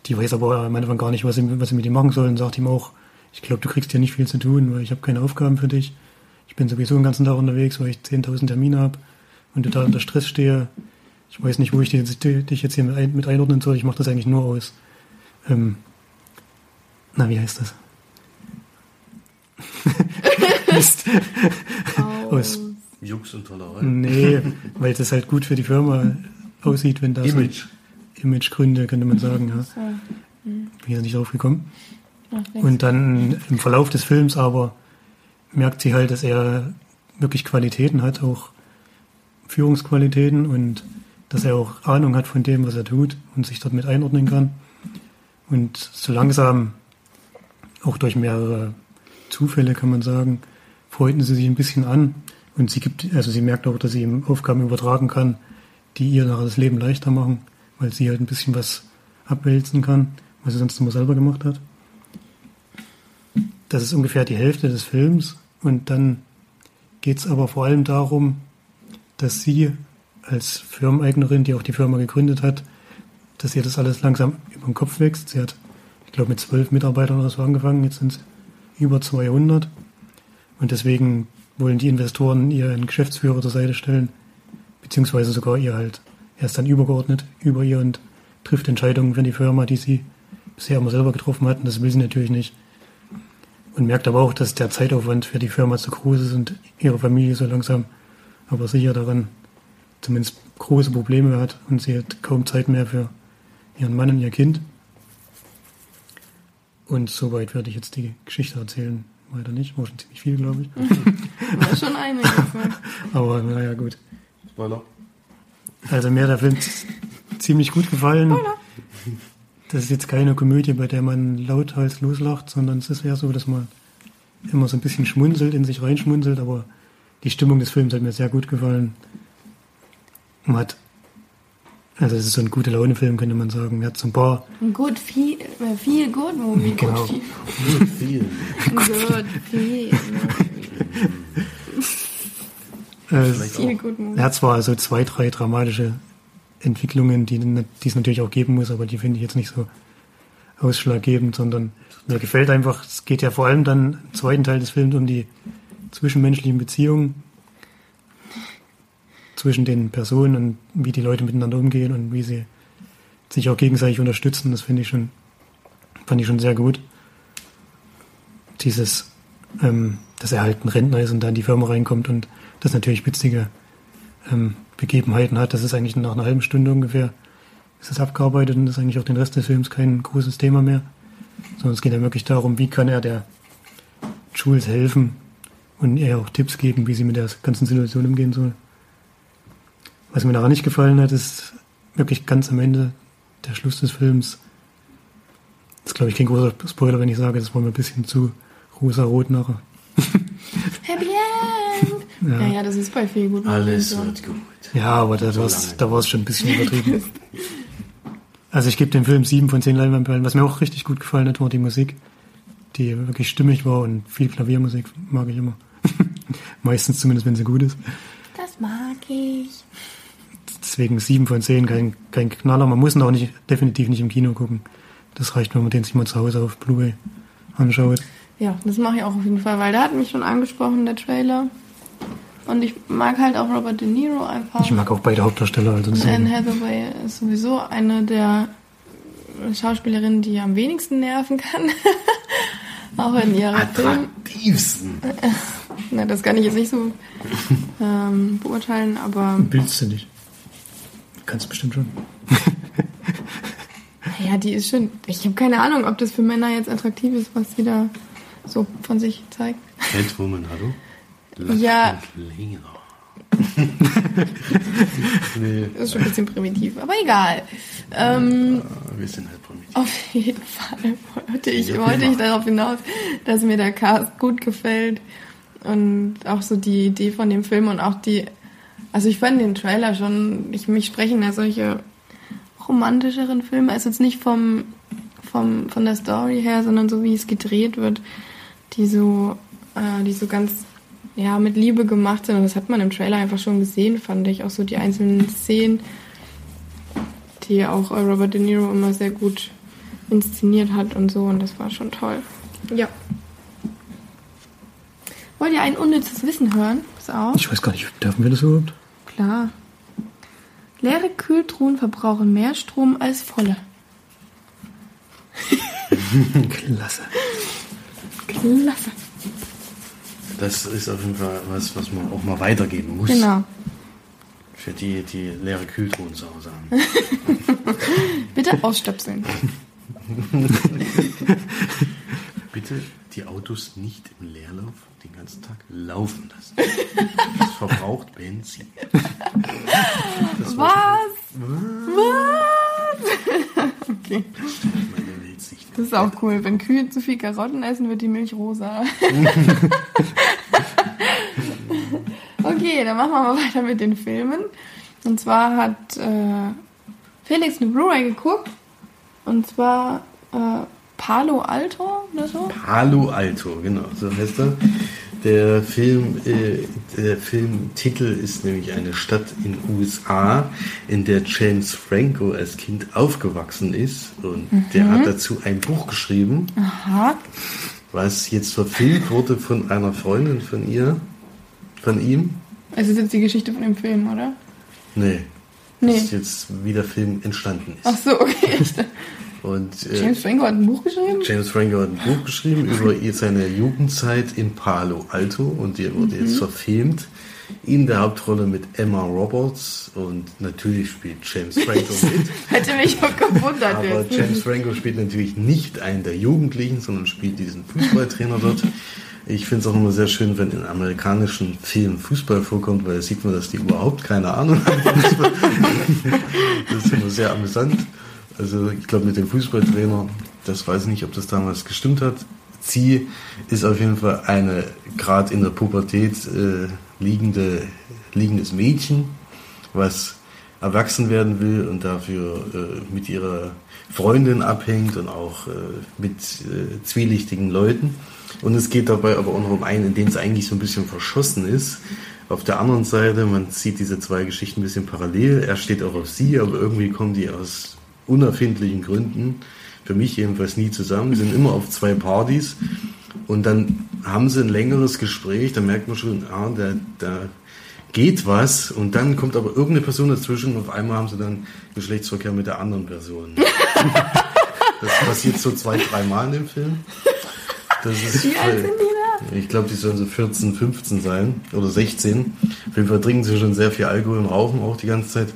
die weiß aber am Anfang gar nicht, was sie, was sie mit ihm machen soll und sagt ihm auch, ich glaube, du kriegst hier nicht viel zu tun, weil ich habe keine Aufgaben für dich. Ich bin sowieso den ganzen Tag unterwegs, weil ich 10.000 Termine habe und total unter Stress stehe. Ich weiß nicht, wo ich dich, jetzt hier mit, ein, mit einordnen soll. Ich mache das eigentlich nur aus. Ähm, na, wie heißt das? <laughs> Mist. Aus Jux und Tollerei. Nee, weil das halt gut für die Firma aussieht, wenn da Image. Imagegründe, könnte man sagen, ja. So, Bin ich nicht drauf gekommen. Und dann im Verlauf des Films aber merkt sie halt, dass er wirklich Qualitäten hat, auch Führungsqualitäten und dass er auch Ahnung hat von dem, was er tut und sich dort mit einordnen kann. Und so langsam, auch durch mehrere Zufälle kann man sagen, freunden sie sich ein bisschen an und sie gibt, also sie merkt auch, dass sie ihm Aufgaben übertragen kann, die ihr nachher das Leben leichter machen, weil sie halt ein bisschen was abwälzen kann, was sie sonst immer selber gemacht hat. Das ist ungefähr die Hälfte des Films und dann geht es aber vor allem darum, dass sie als Firmeneignerin, die auch die Firma gegründet hat, dass ihr das alles langsam über den Kopf wächst. Sie hat, ich glaube, mit zwölf Mitarbeitern oder so angefangen, jetzt sind es über 200. Und deswegen wollen die Investoren ihr einen Geschäftsführer zur Seite stellen, beziehungsweise sogar ihr halt. Er ist dann übergeordnet über ihr und trifft Entscheidungen für die Firma, die sie bisher immer selber getroffen hat. Und das will sie natürlich nicht. Und merkt aber auch, dass der Zeitaufwand für die Firma zu groß ist und ihre Familie so langsam aber sicher daran zumindest große Probleme hat und sie hat kaum Zeit mehr für ihren Mann und ihr Kind. Und soweit werde ich jetzt die Geschichte erzählen. Weiter nicht, war schon ziemlich viel, glaube ich. <laughs> War schon einiges. <laughs> Ne? Aber naja, gut. Spoiler. Also mir hat der Film ziemlich gut gefallen. Das ist jetzt keine Komödie, bei der man lauthals loslacht, sondern es ist eher so, dass man immer so ein bisschen schmunzelt, in sich reinschmunzelt, aber die Stimmung des Films hat mir sehr gut gefallen. Man hat, also es ist so ein gute Laune-Film, könnte man sagen. Er hat so ein paar, Ein Good Feel, äh, Feel Good Movie. <laughs> Genau. Good Feel. Viel. Vielleicht Feel auch. Good Movie. er hat zwar so zwei, drei dramatische Entwicklungen, die, die es natürlich auch geben muss, aber die finde ich jetzt nicht so ausschlaggebend, sondern mir gefällt einfach, es geht ja vor allem dann im zweiten Teil des Films um die zwischenmenschlichen Beziehungen zwischen den Personen und wie die Leute miteinander umgehen und wie sie sich auch gegenseitig unterstützen. Das finde ich schon, fand ich schon sehr gut. Dieses, ähm, dass er halt ein Rentner ist und dann in die Firma reinkommt und das natürlich witzige ähm, Begebenheiten hat. Das ist eigentlich nach einer halben Stunde ungefähr ist das abgearbeitet und ist eigentlich auch den Rest des Films kein großes Thema mehr. Sondern es geht ja wirklich darum, wie kann er der Jules helfen und ihr auch Tipps geben, wie sie mit der ganzen Situation umgehen soll. Was mir daran nicht gefallen hat, ist wirklich ganz am Ende der Schluss des Films. Das ist, glaube ich, kein großer Spoiler, wenn ich sage, das war mir ein bisschen zu rosa-rot nachher. <laughs> Happy! Ja. ja, das ist bei viel gut. Alles so. wird gut. Ja, aber da So war's, da war es schon ein bisschen übertrieben. <laughs> Also ich gebe dem Film sieben von zehn Leinwandperlen. Was mir auch richtig gut gefallen hat, war die Musik, die wirklich stimmig war und viel Klaviermusik mag ich immer. <laughs> Meistens zumindest, wenn sie gut ist. Das mag ich. Deswegen sieben von zehn, kein, kein Knaller. Man muss ihn auch nicht, definitiv nicht im Kino gucken. Das reicht, wenn man den sich mal zu Hause auf Blu-ray anschaut. Ja, das mache ich auch auf jeden Fall, weil der hat mich schon angesprochen, der Trailer. Und ich mag halt auch Robert De Niro einfach. Ich mag auch beide Hauptdarsteller. Also Und Anne Hathaway ist sowieso eine der Schauspielerinnen, die am wenigsten nerven kann. <laughs> auch in ihrer. Attraktivsten. <laughs> Na, das kann ich jetzt nicht so ähm, beurteilen, aber willst du nicht. Kannst bestimmt schon. <laughs> ja, die ist schon. Ich habe keine Ahnung, ob das für Männer jetzt attraktiv ist, was sie da so von sich zeigt. Catwoman, hallo? Ja. und länger. nee, Das ist schon ein bisschen primitiv, aber egal. Ähm, wir sind halt primitiv. Auf jeden Fall wollte ich, wollte ich darauf hinaus, dass mir der Cast gut gefällt und auch so die Idee von dem Film und auch die, also ich fand den Trailer schon, ich, mich sprechen ja solche romantischeren Filme, also jetzt nicht vom, vom, von der Story her, sondern so wie es gedreht wird, die so, äh, die so ganz, ja, mit Liebe gemacht sind und das hat man im Trailer einfach schon gesehen, fand ich, auch so die einzelnen Szenen die auch äh, Robert De Niro immer sehr gut inszeniert hat und so und das war schon toll. Ja. Wollt ihr ein unnützes Wissen hören? Pass auf. Ich weiß gar nicht, dürfen wir das überhaupt? Klar. Leere Kühltruhen verbrauchen mehr Strom als volle. <laughs> Klasse. Klasse. Das ist auf jeden Fall was, was man auch mal weitergeben muss. Genau. Für die, die leere Kühltruhen zu Hause haben. <laughs> Bitte ausstöpseln. <laughs> Bitte die Autos nicht im Leerlauf den ganzen Tag laufen lassen. Das verbraucht Benzin. Das war Was? Was? <laughs> okay. Das ist auch cool. Wenn Kühe zu viel Karotten essen, wird die Milch rosa. <laughs> okay, dann machen wir mal weiter mit den Filmen. Und zwar hat äh, Felix eine Blu-ray geguckt. Und zwar äh, Palo Alto oder so. Palo Alto, genau, so heißt er. Der Film, äh, der Filmtitel ist nämlich eine Stadt in USA, in der James Franco als Kind aufgewachsen ist und der hat dazu ein Buch geschrieben, Aha. was jetzt verfilmt wurde von einer Freundin von ihr, von ihm. Es ist jetzt die Geschichte von dem Film, oder? Nee. Nee. Das ist jetzt, wie der Film entstanden ist. Ach so, okay. <laughs> Und äh, James Franco hat ein Buch geschrieben? James Franco hat ein Buch geschrieben über seine Jugendzeit in Palo Alto und die wurde jetzt verfilmt. In der Hauptrolle mit Emma Roberts und natürlich spielt James Franco <laughs> mit. Hätte mich auch gewundert. Aber jetzt. James Franco spielt natürlich nicht einen der Jugendlichen, sondern spielt diesen Fußballtrainer dort. Ich finde es auch immer sehr schön, wenn in amerikanischen Filmen Fußball vorkommt, weil da sieht man, dass die überhaupt keine Ahnung haben. <laughs> das ist immer sehr amüsant. Also ich glaube mit dem Fußballtrainer, das weiß ich nicht, ob das damals gestimmt hat. Sie ist auf jeden Fall eine gerade in der Pubertät äh, liegende, liegendes Mädchen, was erwachsen werden will und dafür äh, mit ihrer Freundin abhängt und auch äh, mit äh, zwielichtigen Leuten. Und es geht dabei aber auch noch um einen, in den es eigentlich so ein bisschen verschossen ist. Auf der anderen Seite, man sieht diese zwei Geschichten ein bisschen parallel. Er steht auch auf sie, aber irgendwie kommen die aus unerfindlichen Gründen, für mich jedenfalls nie zusammen, sind immer auf zwei Partys und dann haben sie ein längeres Gespräch, da merkt man schon, ah, da, da geht was und dann kommt aber irgendeine Person dazwischen und auf einmal haben sie dann Geschlechtsverkehr mit der anderen Person. <laughs> Das passiert so zwei, dreimal in dem Film. Das ist Wie alt sind die da? ich glaube, die sollen so 14, 15 sein oder 16. Auf jeden Fall trinken sie schon sehr viel Alkohol und rauchen auch die ganze Zeit.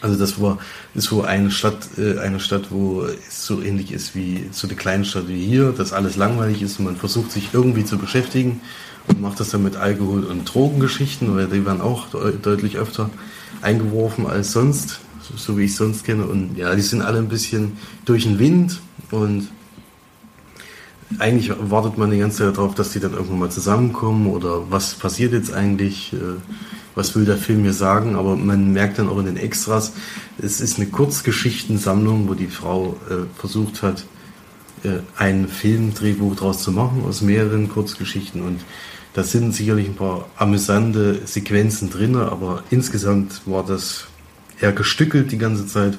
Also das war, ist so eine Stadt, äh, eine Stadt, wo es so ähnlich ist wie so eine kleine Stadt wie hier, dass alles langweilig ist und man versucht sich irgendwie zu beschäftigen und macht das dann mit Alkohol und Drogengeschichten, weil die werden auch de deutlich öfter eingeworfen als sonst, so, wie ich sonst kenne. Und ja, die sind alle ein bisschen durch den Wind und eigentlich wartet man die ganze Zeit darauf, dass die dann irgendwann mal zusammenkommen oder was passiert jetzt eigentlich, äh, was will der Film mir sagen, aber man merkt dann auch in den Extras, es ist eine Kurzgeschichtensammlung, wo die Frau äh, versucht hat, äh, ein Filmdrehbuch draus zu machen aus mehreren Kurzgeschichten und da sind sicherlich ein paar amüsante Sequenzen drin, aber insgesamt war das eher gestückelt die ganze Zeit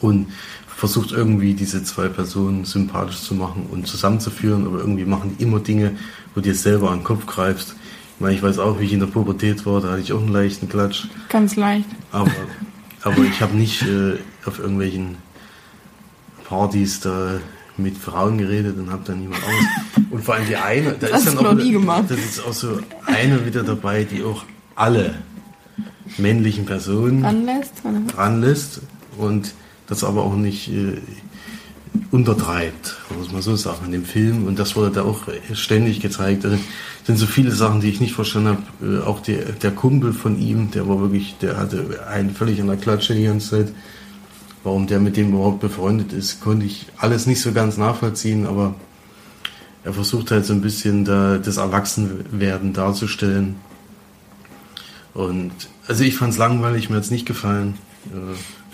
und versucht irgendwie diese zwei Personen sympathisch zu machen und zusammenzuführen, aber irgendwie machen die immer Dinge, wo dir selber an den Kopf greifst. Ich meine, ich weiß auch, wie ich in der Pubertät war, da hatte ich auch einen leichten Klatsch. Ganz leicht. Aber, aber ich habe nicht äh, auf irgendwelchen Partys da mit Frauen geredet und habe dann niemand aus. Und vor allem die eine, da Das ist dann auch nie gemacht. das ist auch so eine wieder dabei, die auch alle männlichen Personen dran lässt und das aber auch nicht äh, untertreibt, muss man so sagen, in dem Film. Und das wurde da auch ständig gezeigt. Also, sind so viele Sachen, die ich nicht verstanden habe. Äh, auch der, der Kumpel von ihm, der war wirklich, der hatte einen völlig an der Klatsche die ganze Zeit. Warum der mit dem überhaupt befreundet ist, konnte ich alles nicht so ganz nachvollziehen, aber er versucht halt so ein bisschen da das Erwachsenwerden darzustellen. Und also ich fand es langweilig, mir hat es nicht gefallen.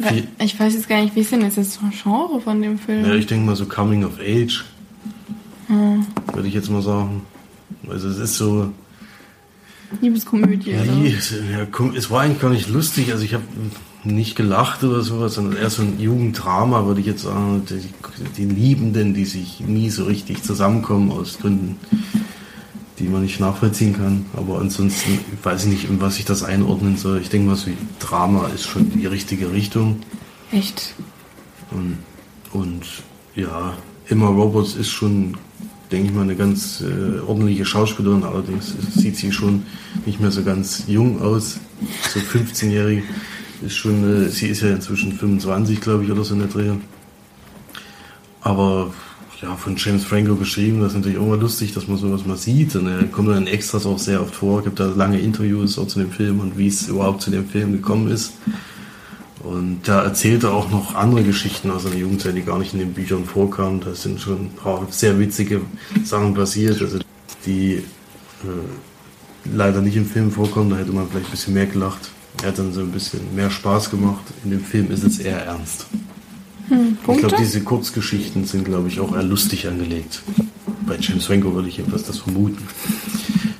Äh, Ich weiß jetzt gar nicht, wie ist denn jetzt das Genre von dem Film? ja, ich denke mal so Coming of Age, Hm. würde ich jetzt mal sagen. Also es ist so, Liebeskomödie, ja, es war eigentlich gar nicht lustig. Also ich habe nicht gelacht oder sowas, sondern eher so ein Jugenddrama, würde ich jetzt sagen. Die, die Liebenden, die sich nie so richtig zusammenkommen aus Gründen, die man nicht nachvollziehen kann. Aber ansonsten weiß ich nicht, in was ich das einordnen soll. Ich denke mal, so Drama ist schon die richtige Richtung. Echt? Und, und ja, Emma Roberts ist schon, denke ich mal, eine ganz äh, ordentliche Schauspielerin. Allerdings sieht sie schon nicht mehr so ganz jung aus. So 15-jährig ist schon, äh, sie ist ja inzwischen 25, glaube ich, oder so in der Dreh. Aber ja, von James Franco geschrieben, das ist natürlich auch mal lustig, dass man sowas mal sieht. Und er kommt dann in Extras auch sehr oft vor, gibt da lange Interviews auch zu dem Film und wie es überhaupt zu dem Film gekommen ist. Und da erzählt er auch noch andere Geschichten aus seiner Jugendzeit, die gar nicht in den Büchern vorkamen. Da sind schon ein paar sehr witzige Sachen passiert, also die äh, leider nicht im Film vorkommen. Da hätte man vielleicht ein bisschen mehr gelacht. Er hat dann so ein bisschen mehr Spaß gemacht. In dem Film ist es eher ernst. Hm, Ich glaube, diese Kurzgeschichten sind, glaube ich, auch eher lustig angelegt. Bei James Franco würde ich jedenfalls das vermuten.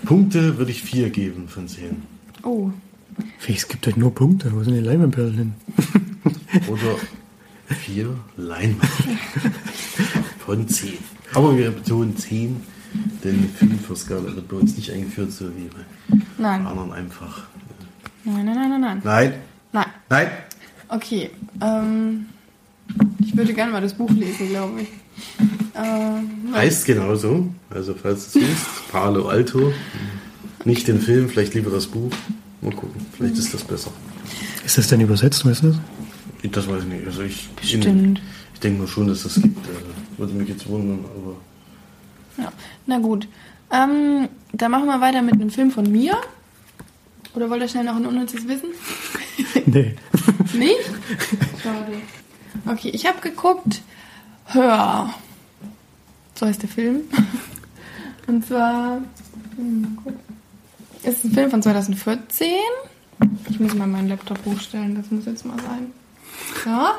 Punkte würde ich vier geben von zehn. oh, Es gibt euch nur Punkte. Wo sind die Leimenperlen hin? <laughs> Oder vier Leinwand von zehn. Aber wir betonen zehn, denn viel für Skala wird bei uns nicht eingeführt, so wie bei nein. anderen einfach. Nein, nein, nein, nein, nein. Nein, Nein. nein. Okay. Ähm, ich würde gerne mal das Buch lesen, glaube ich. Ähm, Heißt genauso. Also falls du es siehst, Palo Alto. Nicht den Film, vielleicht lieber das Buch. Mal gucken, vielleicht ist das besser. Ist das denn übersetzt, weißt du das? Das weiß ich nicht. Also ich, Bestimmt. ich denke mal schon, dass das gibt. Also, würde mich jetzt wundern, aber. Ja. Na gut. Ähm, dann machen wir weiter mit einem Film von mir. Oder wollt ihr schnell noch ein unnützes Wissen? Nee. <laughs> Nicht? Schade. Okay, ich habe geguckt. Hör. So heißt der Film. <laughs> Und zwar. hm. Es ist ein Film von 2014. Ich muss mal meinen Laptop hochstellen, das muss jetzt mal sein. Ja.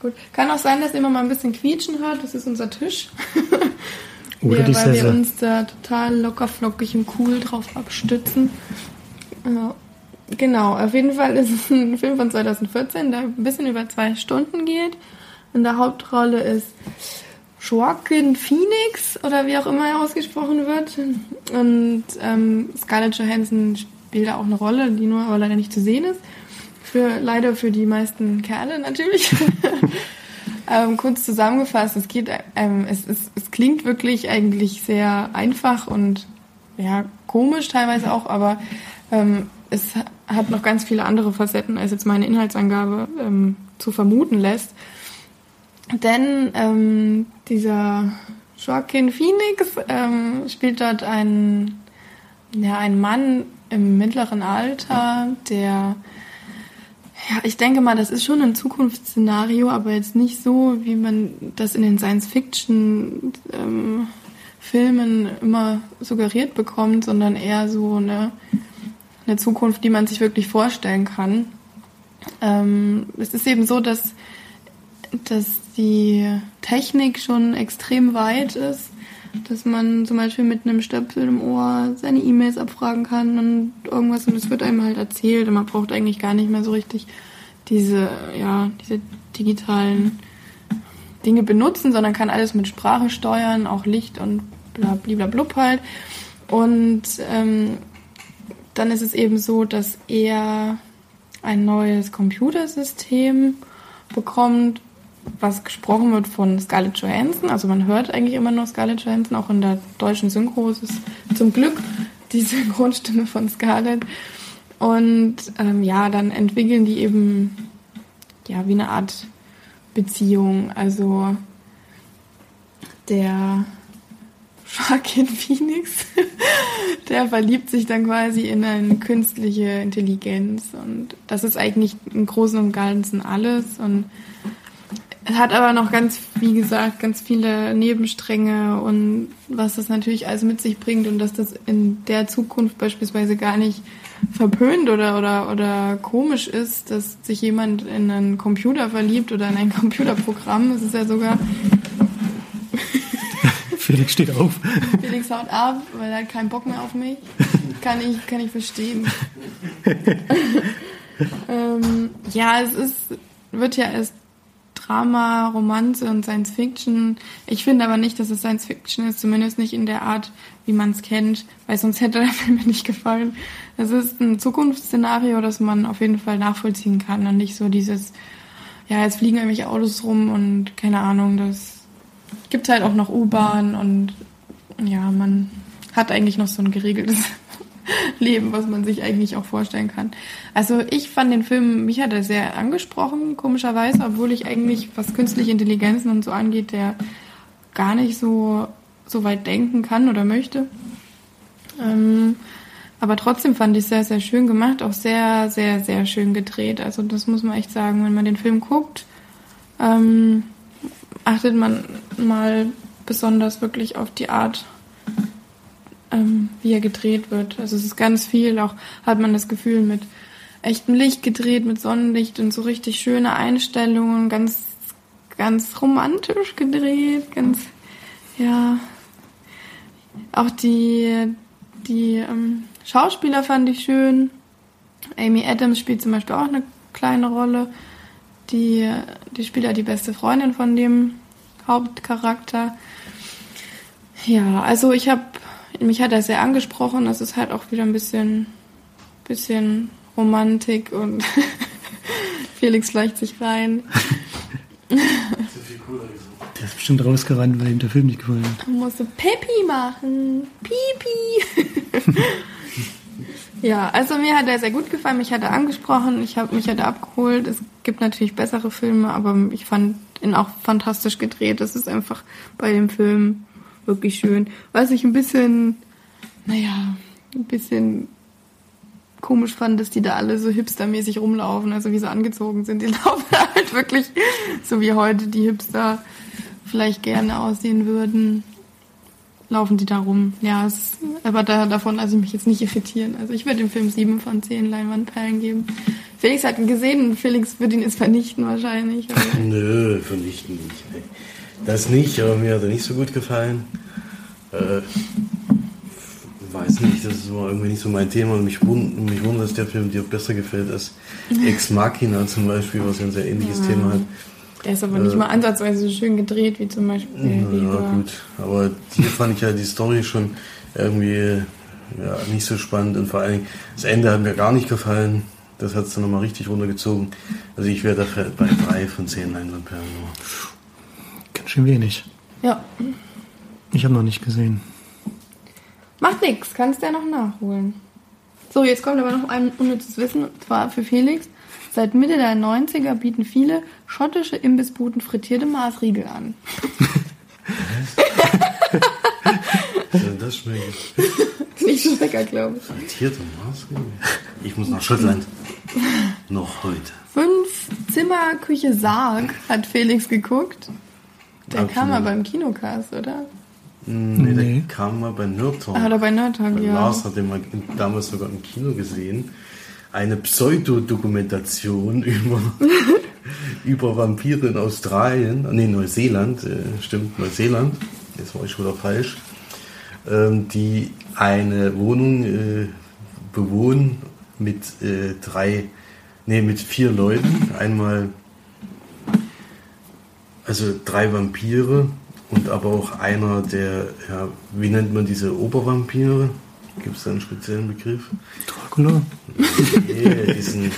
Gut. Kann auch sein, dass ihr immer mal ein bisschen quietschen hört. Das ist unser Tisch. Oder wir, die weil wir Sessel. uns da total locker flockig und cool drauf abstützen. Ja. Genau, auf jeden Fall ist es ein Film von 2014, der ein bisschen über zwei Stunden geht. In der Hauptrolle ist Joaquin Phoenix oder wie auch immer er ausgesprochen wird. Und ähm, Scarlett Johansson spielt da auch eine Rolle, die nur aber leider nicht zu sehen ist. Für, leider für die meisten Kerle natürlich. <laughs> ähm, kurz zusammengefasst, es geht, ähm, es, es, es klingt wirklich eigentlich sehr einfach und ja, komisch teilweise auch, aber ähm, es hat noch ganz viele andere Facetten, als jetzt meine Inhaltsangabe ähm, zu vermuten lässt. Denn ähm, dieser Joaquin Phoenix ähm, spielt dort einen, ja, einen Mann im mittleren Alter, der Ja, ich denke mal, das ist schon ein Zukunftsszenario, aber jetzt nicht so, wie man das in den Science-Fiction-Filmen ähm, immer suggeriert bekommt, sondern eher so eine, eine Zukunft, die man sich wirklich vorstellen kann. Ähm, es ist eben so, dass, dass die Technik schon extrem weit ist dass man zum Beispiel mit einem Stöpsel im Ohr seine E-Mails abfragen kann und irgendwas und es wird einem halt erzählt und man braucht eigentlich gar nicht mehr so richtig diese, ja, diese digitalen Dinge benutzen, sondern kann alles mit Sprache steuern, auch Licht und bla halt. Und ähm, dann ist es eben so, dass er ein neues Computersystem bekommt, was gesprochen wird von Scarlett Johansson. Also man hört eigentlich immer nur Scarlett Johansson, auch in der deutschen Synchro ist es zum Glück die Synchronstimme <laughs> von Scarlett. Und ähm, ja, dann entwickeln die eben ja wie eine Art Beziehung. Also der Joaquin Phoenix, <laughs> der verliebt sich dann quasi in eine künstliche Intelligenz. Und das ist eigentlich im Großen und Ganzen alles. Und hat aber noch ganz, wie gesagt, ganz viele Nebenstränge und was das natürlich alles mit sich bringt und dass das in der Zukunft beispielsweise gar nicht verpönt oder, oder, oder komisch ist, dass sich jemand in einen Computer verliebt oder in ein <laughs> Computerprogramm. Es ist ja sogar. Felix steht auf. Felix haut ab, weil er hat keinen Bock mehr auf mich. Kann ich, kann ich verstehen. ähm, ja, es ist, wird ja erst Drama, Romanze und Science Fiction. Ich finde aber nicht, dass es Science Fiction ist, zumindest nicht in der Art, wie man es kennt, weil sonst hätte der <laughs> Film mir nicht gefallen. Es ist ein Zukunftsszenario, das man auf jeden Fall nachvollziehen kann und nicht so dieses, ja, jetzt fliegen irgendwelche Autos rum und keine Ahnung, das gibt halt auch noch U-Bahn und ja, man hat eigentlich noch so ein geregeltes <laughs> Leben, was man sich eigentlich auch vorstellen kann. Also ich fand den Film, mich hat er sehr angesprochen, komischerweise, obwohl ich eigentlich, was künstliche Intelligenzen und so angeht, der gar nicht so, so weit denken kann oder möchte. Ähm, aber trotzdem fand ich es sehr, sehr schön gemacht, auch sehr, sehr, sehr schön gedreht. Also das muss man echt sagen, wenn man den Film guckt, ähm, achtet man mal besonders wirklich auf die Art, ähm, wie er gedreht wird. Also es ist ganz viel, auch hat man das Gefühl mit echtem Licht gedreht, mit Sonnenlicht und so richtig schöne Einstellungen, ganz, ganz romantisch gedreht, ganz, ja. Auch die, die ähm, Schauspieler fand ich schön. Amy Adams spielt zum Beispiel auch eine kleine Rolle. Die, die spielt ja die beste Freundin von dem Hauptcharakter. Ja, also ich habe mich hat er sehr angesprochen. Das ist halt auch wieder ein bisschen, bisschen Romantik und <laughs> Felix schleicht sich rein. Der ist bestimmt rausgerannt, weil ihm der Film nicht gefallen hat. Man muss so Pepi machen. Pipi. <laughs> ja, also mir hat er sehr gut gefallen. Mich hat er angesprochen. Ich habe mich hat er abgeholt. Es gibt natürlich bessere Filme, aber ich fand ihn auch fantastisch gedreht. Das ist einfach bei dem Film wirklich schön. Was ich ein bisschen, naja, ein bisschen komisch fand, dass die da alle so hipstermäßig rumlaufen, also wie sie angezogen sind. Die <laughs> laufen halt wirklich so wie heute die Hipster vielleicht gerne aussehen würden. Laufen die da rum. Ja, es, aber da, davon lasse ich mich jetzt nicht irritieren. Also ich würde dem Film sieben von zehn Leinwandperlen geben. Felix hat ihn gesehen und Felix wird ihn jetzt vernichten wahrscheinlich. <laughs> Nö, vernichten nicht. Das nicht, aber mir hat er nicht so gut gefallen. Äh, weiß nicht, das ist irgendwie nicht so mein Thema. Mich, wund, mich wundert, dass der Film dir besser gefällt als Ex Machina zum Beispiel, was ja ein sehr ähnliches ja. Thema hat. Der ist aber nicht äh, mal ansatzweise so schön gedreht wie zum Beispiel. Ja, gut. Aber hier fand ich ja die Story schon irgendwie ja, nicht so spannend und vor allen Dingen das Ende hat mir gar nicht gefallen. Das hat es dann nochmal richtig runtergezogen. Also ich wäre dafür bei drei von zehn Leinwandperlen nur. Ganz schön wenig. Ja. Ich habe noch nicht gesehen. Macht nix, kannst du ja noch nachholen. So, jetzt kommt aber noch ein unnützes Wissen, und zwar für Felix. Seit Mitte der 90er bieten viele schottische Imbissbuden frittierte Maßriegel an. <laughs> das schmeckt. <laughs> Nicht so lecker, glaube ich. Frittierte Maßriegel? Ich muss nach Schottland. Noch heute. Fünf Zimmer, Küche, Sarg hat Felix geguckt. Der Absolut. kam mal beim Kinocast, oder? Nee, Nee. der kam mal bei Nerd Talk. Ah, oder bei Nerd Talk, ja. Lars hat den mal damals sogar im Kino gesehen. Eine Pseudodokumentation <laughs> über, über Vampire in Australien, nee, Neuseeland, äh, stimmt, Neuseeland, jetzt war ich wieder falsch, ähm, die eine Wohnung äh, bewohnen mit äh, drei, nee, mit vier Leuten. Einmal, also drei Vampire und aber auch einer der, ja, wie nennt man diese Obervampire? Gibt es da einen speziellen Begriff? Dracula. Nee, die sind,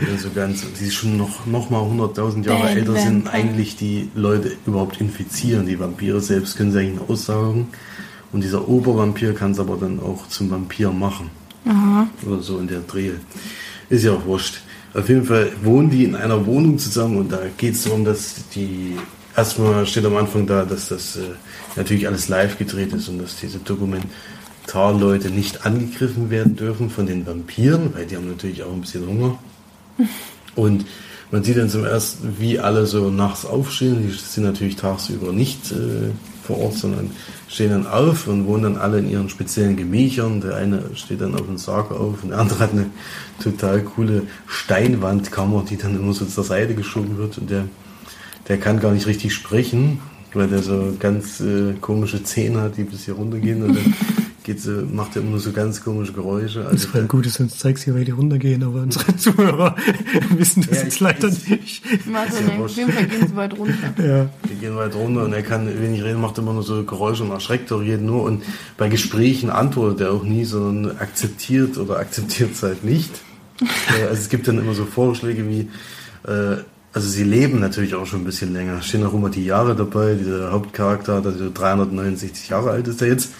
die sind so ganz, die schon noch, noch mal 100.000 Jahre Bad älter sind, Vampire. eigentlich die Leute überhaupt infizieren. Die Vampire selbst können sie eigentlich nur aussaugen. Und dieser Obervampir kann es aber dann auch zum Vampir machen. Aha. Oder so in der Drehe. Ist ja auch wurscht. Auf jeden Fall wohnen die in einer Wohnung zusammen und da geht es darum, dass die. Erstmal steht am Anfang da, dass das äh, natürlich alles live gedreht ist und dass diese Dokumentarleute nicht angegriffen werden dürfen von den Vampiren, weil die haben natürlich auch ein bisschen Hunger. Und man sieht dann zum ersten, wie alle so nachts aufstehen. Die sind natürlich tagsüber nicht äh, vor Ort, sondern stehen dann auf und wohnen dann alle in ihren speziellen Gemächern. Der eine steht dann auf dem Sarg auf und der andere hat eine total coole Steinwandkammer, die dann immer so zur Seite geschoben wird. Und der, der kann gar nicht richtig sprechen, weil der so ganz äh, komische Zähne hat, die bis hier runtergehen. Und dann geht so, macht er immer nur so ganz komische Geräusche. Das Also wäre gut, sonst zeigst du, wie die runtergehen, aber unsere <laughs> Zuhörer <laughs> wissen das Ja, jetzt leider ich- nicht. Warte, Ist ja auf jeden Fall gehen sie weit runter. <laughs> Ja. Wir gehen weit runter und er kann wenig reden, macht immer nur so Geräusche und erschreckt auch jeden nur. Und bei Gesprächen antwortet er auch nie, sondern akzeptiert oder akzeptiert es halt nicht. Äh, also es gibt dann immer so Vorschläge wie, äh, also sie leben natürlich auch schon ein bisschen länger. Es stehen auch immer die Jahre dabei. Dieser Hauptcharakter, also 369 Jahre alt ist er jetzt.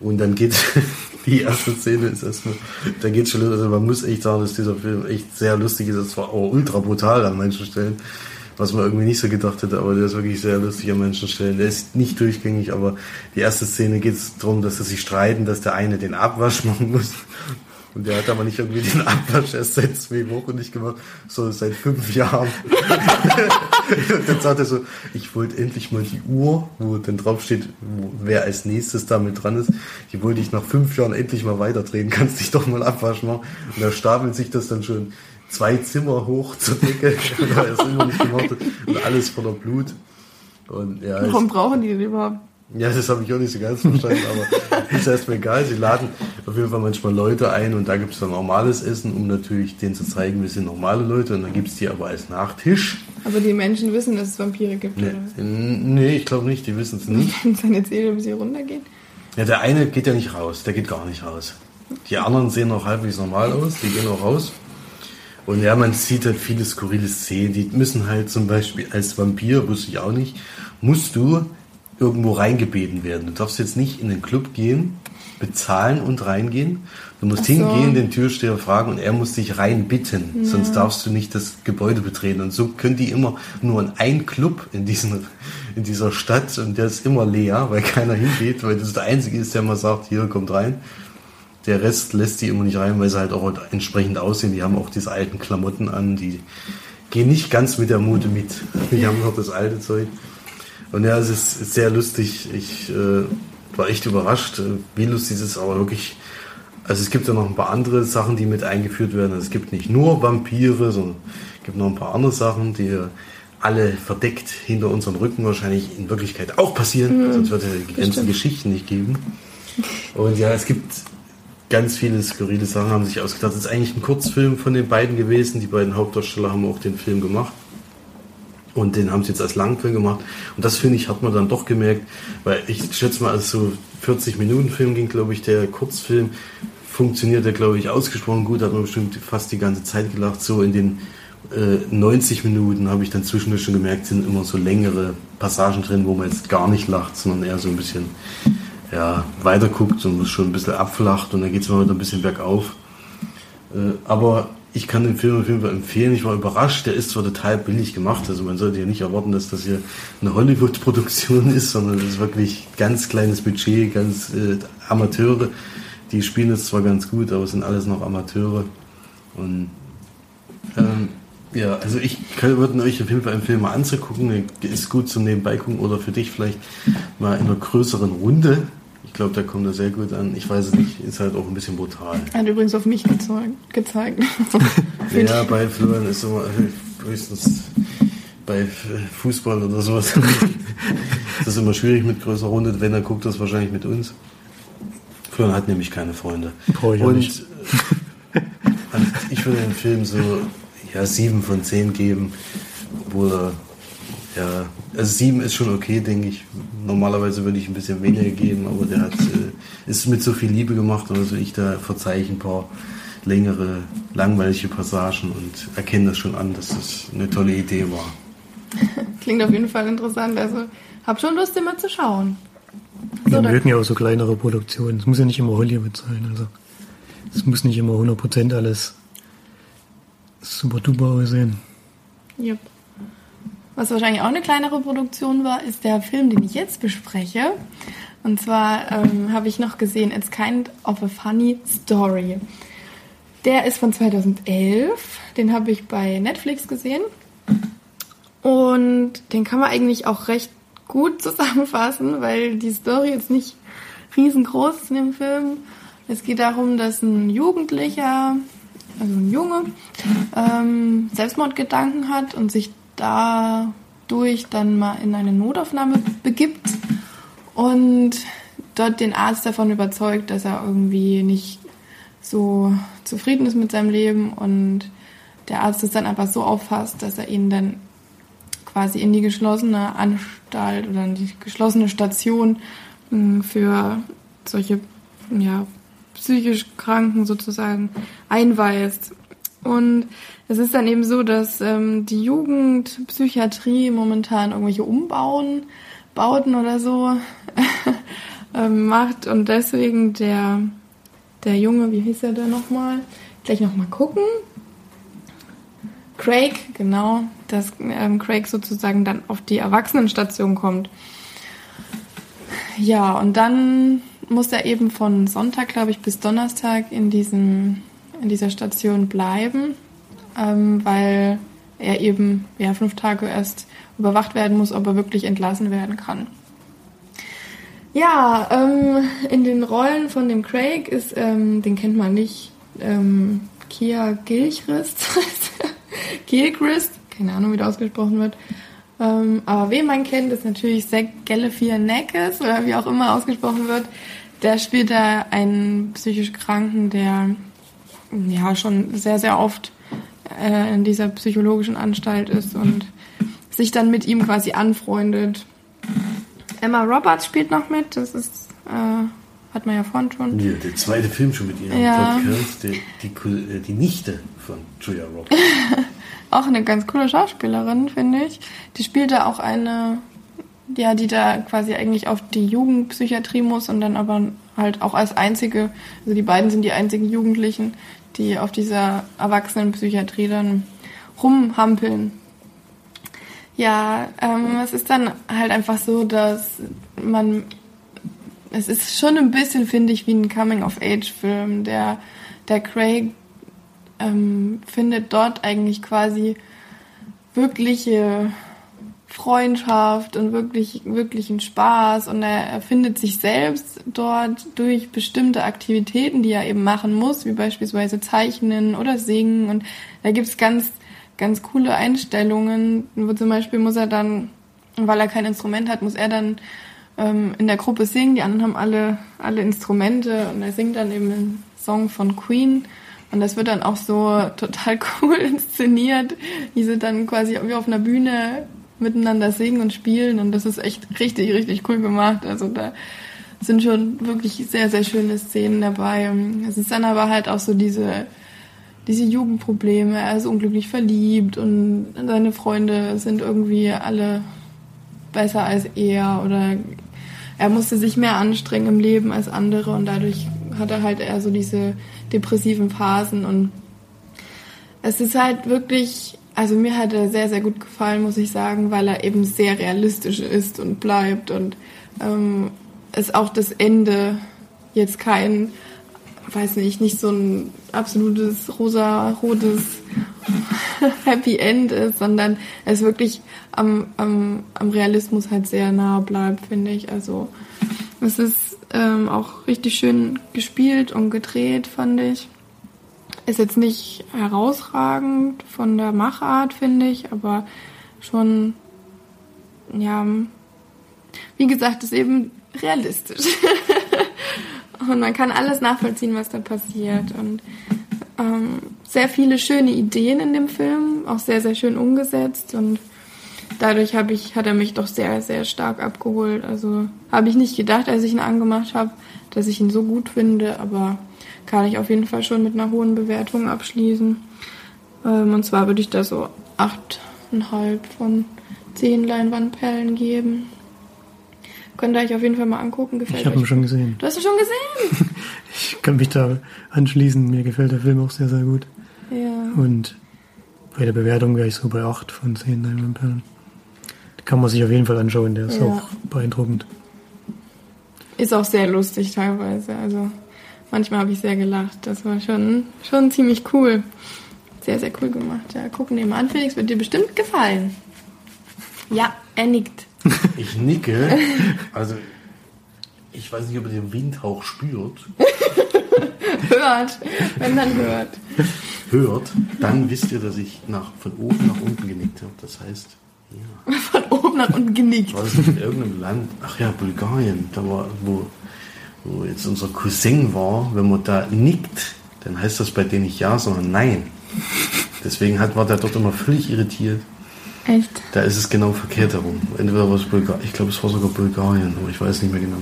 Und dann geht <laughs> die erste Szene ist erstmal, da geht schon los. Also man muss echt sagen, dass dieser Film echt sehr lustig ist. Es war auch ultra brutal an manchen Stellen, was man irgendwie nicht so gedacht hätte, aber der ist wirklich sehr lustig an manchen Stellen. Der ist nicht durchgängig, aber die erste Szene geht es darum, dass sie sich streiten, dass der eine den Abwasch <laughs> machen muss. Und der hat aber nicht irgendwie den Abwasch erst seit zwei Wochen nicht gemacht, sondern seit fünf Jahren. <laughs> Und dann sagt er so, ich wollte endlich mal die Uhr, wo dann drauf steht, wo, wer als nächstes damit dran ist, die wollte ich nach fünf Jahren endlich mal weiterdrehen, kannst dich doch mal abwaschen machen. Und da stapelt sich das dann schon zwei Zimmer hoch zur Decke, <laughs> weil er es immer nicht gemacht hat. Und alles voller Blut. Und ja, Warum brauchen die den überhaupt? Ja, das habe ich auch nicht so ganz verstanden, aber <laughs> ist erstmal egal. Sie laden auf jeden Fall manchmal Leute ein und da gibt es dann normales Essen, um natürlich denen zu zeigen, wir sind normale Leute und dann gibt es die aber als Nachtisch. Aber die Menschen wissen, dass es Vampire gibt, Nee, oder nee ich glaube nicht, die wissen es nicht. Wenn seine Seele bis hier runtergeht. Ja, der eine geht ja nicht raus, der geht gar nicht raus. Die anderen sehen noch halbwegs normal aus, die gehen auch raus. Und ja, man sieht halt viele skurrile Szenen. Die müssen halt zum Beispiel als Vampir, wusste ich auch nicht, musst du irgendwo reingebeten werden. Du darfst jetzt nicht in den Club gehen, bezahlen und reingehen. Du musst so. hingehen, den Türsteher fragen und er muss dich reinbitten. Sonst darfst du nicht das Gebäude betreten. Und so können die immer nur in einen Club in, diesen, in dieser Stadt und der ist immer leer, weil keiner hingeht, weil das der Einzige ist, der mal sagt, hier, kommt rein. Der Rest lässt die immer nicht rein, weil sie halt auch entsprechend aussehen. Die haben auch diese alten Klamotten an, die gehen nicht ganz mit der Mode mit. Die haben noch das alte Zeug. Und ja, es ist sehr lustig. Ich äh, war echt überrascht, äh, wie lustig es ist, aber wirklich. Also es gibt ja noch ein paar andere Sachen, die mit eingeführt werden. Also Es gibt nicht nur Vampire, sondern es gibt noch ein paar andere Sachen, die alle verdeckt hinter unserem Rücken wahrscheinlich in Wirklichkeit auch passieren. Sonst würde es die ganzen. Geschichten nicht geben. Und ja, es gibt ganz viele skurrile Sachen, haben sich ausgedacht. Es ist eigentlich ein Kurzfilm von den beiden gewesen. Die beiden Hauptdarsteller haben auch den Film gemacht. Und den haben sie jetzt als Langfilm gemacht. Und das finde ich, hat man dann doch gemerkt, weil ich schätze mal, als so 40 Minuten Film ging, glaube ich, der Kurzfilm funktionierte, glaube ich, ausgesprochen gut, hat man bestimmt fast die ganze Zeit gelacht. So in den äh, 90 Minuten habe ich dann zwischendurch schon gemerkt, sind immer so längere Passagen drin, wo man jetzt gar nicht lacht, sondern eher so ein bisschen ja, weiter guckt und schon ein bisschen abflacht und dann geht es mal wieder ein bisschen bergauf. Äh, aber ich kann den Film auf jeden Fall empfehlen. Ich war überrascht. Der ist zwar total billig gemacht. Also man sollte ja nicht erwarten, dass das hier eine Hollywood-Produktion <laughs> ist, sondern es ist wirklich ganz kleines Budget, ganz äh, Amateure. Die spielen es zwar ganz gut, aber es sind alles noch Amateure. Und Ähm, ja, also ich würde euch auf jeden Fall empfehlen, mal anzugucken. Ist gut zum Nebenbei gucken oder für dich vielleicht mal in einer größeren Runde. Ich glaube, da kommt er sehr gut an. Ich weiß es nicht, ist halt auch ein bisschen brutal. Er hat übrigens auf mich gezeigt. gezeigt. <laughs> ja, bei Florian ist immer höchstens bei Fußball oder sowas. <laughs> das ist immer schwierig mit größerer Runde. Wenn, er guckt das wahrscheinlich mit uns. Florian hat nämlich keine Freunde. Brauche ich Und nicht. <laughs> ich würde den Film so ja, sieben von zehn geben. Wo er, ja, also sieben ist schon okay, denke ich. Normalerweise würde ich ein bisschen weniger geben, aber der hat äh, ist mit so viel Liebe gemacht. Also ich da verzeihe ich ein paar längere, langweilige Passagen und erkenne das schon an, dass das eine tolle Idee war. <laughs> Klingt auf jeden Fall interessant. Also hab schon Lust, mal zu schauen. Wir So, da- mögen ja auch so kleinere Produktionen. Es muss ja nicht immer Hollywood sein. Also es muss nicht immer 100% alles super duper aussehen. Yep. Was wahrscheinlich auch eine kleinere Produktion war, ist der Film, den ich jetzt bespreche. Und zwar ähm, habe ich noch gesehen It's Kind of a Funny Story. Der ist von 2011. Den habe ich bei Netflix gesehen. Und den kann man eigentlich auch recht gut <laughs> zusammenfassen, weil die Story jetzt nicht riesengroß ist in dem Film. Es geht darum, dass ein Jugendlicher, also ein Junge, ähm, Selbstmordgedanken hat und sich dadurch dann mal in eine Notaufnahme begibt und dort den Arzt davon überzeugt, dass er irgendwie nicht so zufrieden ist mit seinem Leben und der Arzt es dann einfach so auffasst, dass er ihn dann quasi in die geschlossene Anstalt oder in die geschlossene Station mh, für solche ja, psychisch Kranken sozusagen einweist. Und es ist dann eben so, dass ähm, die Jugendpsychiatrie momentan irgendwelche Umbauen, Bauten oder so <laughs> ähm, macht und deswegen der, der Junge, wie hieß er da nochmal? Gleich nochmal gucken. Craig, genau, dass ähm, Craig sozusagen dann auf die Erwachsenenstation kommt. Ja, und dann muss er eben von Sonntag, glaube ich, bis Donnerstag in, diesem, in dieser Station bleiben, ähm, weil er eben ja, fünf Tage erst überwacht werden muss, ob er wirklich entlassen werden kann. Ja, ähm, in den Rollen von dem Craig ist, ähm, den kennt man nicht, ähm, Kia Gilchrist, <laughs> Gilchrist, keine Ahnung, wie der ausgesprochen wird. Ähm, aber wen man kennt, ist natürlich Zach Galifianakis oder wie auch immer ausgesprochen wird. Der spielt da einen psychisch Kranken, der ja schon sehr, sehr oft äh, in dieser psychologischen Anstalt ist und sich dann mit ihm quasi anfreundet. Emma Roberts spielt noch mit, das ist, äh, hat man ja vorhin schon. Ja, der zweite Film schon mit ihrem Ja. Podcast, die, die, äh, die Nichte von Julia Roberts. <laughs> Auch eine ganz coole Schauspielerin, finde ich. Die spielt da auch eine, ja, die da quasi eigentlich auf die Jugendpsychiatrie muss und dann aber halt auch als einzige, also die beiden sind die einzigen Jugendlichen, die auf dieser Erwachsenenpsychiatrie dann rumhampeln. Ja, ähm, es ist dann halt einfach so, dass man, es ist schon ein bisschen, finde ich, wie ein Coming-of-Age-Film. Der, der Craig ähm, findet dort eigentlich quasi wirkliche Freundschaft und wirklich, wirklichen Spaß. Und er, findet sich selbst dort durch bestimmte Aktivitäten, die er eben machen muss, wie beispielsweise Zeichnen oder Singen. Und da gibt's ganz, ganz coole Einstellungen, wo zum Beispiel muss er dann, weil er kein Instrument hat, muss er dann ähm, in der Gruppe singen, die anderen haben alle, alle Instrumente. Und er singt dann eben einen Song von Queen. Und das wird dann auch so total <laughs> cool inszeniert, wie sie dann quasi wie auf einer Bühne miteinander singen und spielen und das ist echt richtig, richtig cool gemacht. Also da sind schon wirklich sehr, sehr schöne Szenen dabei. Es ist dann aber halt auch so diese, diese Jugendprobleme. Er ist unglücklich verliebt und seine Freunde sind irgendwie alle besser als er oder er musste sich mehr anstrengen im Leben als andere und dadurch hat er halt eher so diese depressiven Phasen und es ist halt wirklich, also mir hat er sehr, sehr gut gefallen, muss ich sagen, weil er eben sehr realistisch ist und bleibt und ähm, ist auch das Ende jetzt kein, weiß nicht, nicht so ein absolutes rosa-rotes <laughs> Happy End ist, sondern es wirklich am, am, am Realismus halt sehr nah bleibt, finde ich. Also es ist ähm, auch richtig schön gespielt und gedreht, fand ich. Ist jetzt nicht herausragend von der Machart, finde ich, aber schon, ja, wie gesagt, ist eben realistisch. <laughs> und man kann alles nachvollziehen, was da passiert. Und ähm, sehr viele schöne Ideen in dem Film, auch sehr, sehr schön umgesetzt. Und dadurch ich, hat er mich doch sehr, sehr stark abgeholt. Also habe ich nicht gedacht, als ich ihn angemacht habe, dass ich ihn so gut finde, aber kann ich auf jeden Fall schon mit einer hohen Bewertung abschließen. Ähm, und zwar würde ich da so 8,5 von 10 Leinwandperlen geben. Könnt ihr euch auf jeden Fall mal angucken. Gefällt ich habe ihn schon gesehen. Du hast ihn schon gesehen? <laughs> ich kann mich da anschließen. Mir gefällt der Film auch sehr, sehr gut. Ja. Und bei der Bewertung wäre ich so bei 8 von 10 Leinwandperlen. Kann man sich auf jeden Fall anschauen. Der ist ja. auch beeindruckend. Ist auch sehr lustig teilweise. Also manchmal habe ich sehr gelacht. Das war schon, schon ziemlich cool. Sehr, sehr cool gemacht. Ja, gucken wir mal an, Felix. Wird dir bestimmt gefallen. Ja, er nickt. <laughs> Ich nicke. Also, ich weiß nicht, ob ihr den Windhauch spürt. <laughs> hört. Wenn dann hört. Hört, dann wisst ihr, dass ich nach, von oben nach unten genickt habe. Das heißt, ja. <laughs> Von oben nach unten genickt. War das in irgendeinem Land? Ach ja, Bulgarien. Da war, wo, wo jetzt unser Cousin war. Wenn man da nickt, dann heißt das bei denen nicht ja, sondern nein. Deswegen hat, war der dort immer völlig irritiert. Echt? Da ist es genau verkehrt herum. Entweder war es Bulgarien, ich glaube es war sogar Bulgarien, aber ich weiß nicht mehr genau.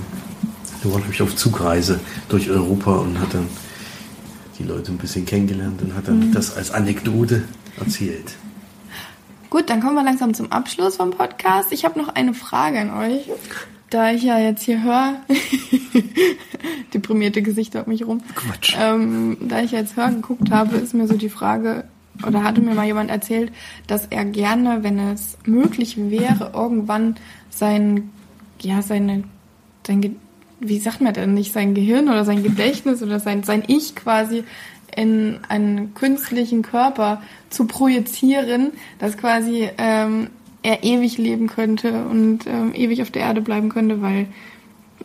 Da war ich auf Zugreise durch Europa und hat dann die Leute ein bisschen kennengelernt und hat dann mhm. das als Anekdote erzählt. Gut, dann kommen wir langsam zum Abschluss vom Podcast. Ich habe noch eine Frage an euch. Da ich ja jetzt hier höre, <laughs> deprimierte Gesichter um mich rum. Quatsch. Ähm, da ich jetzt hören geguckt habe, ist mir so die Frage, oder hatte mir mal jemand erzählt, dass er gerne, wenn es möglich wäre, irgendwann sein, ja, seine, sein, wie sagt man denn nicht, sein Gehirn oder sein Gedächtnis oder sein, sein Ich quasi in einen künstlichen Körper zu projizieren, dass quasi ähm, er ewig leben könnte und ähm, ewig auf der Erde bleiben könnte, weil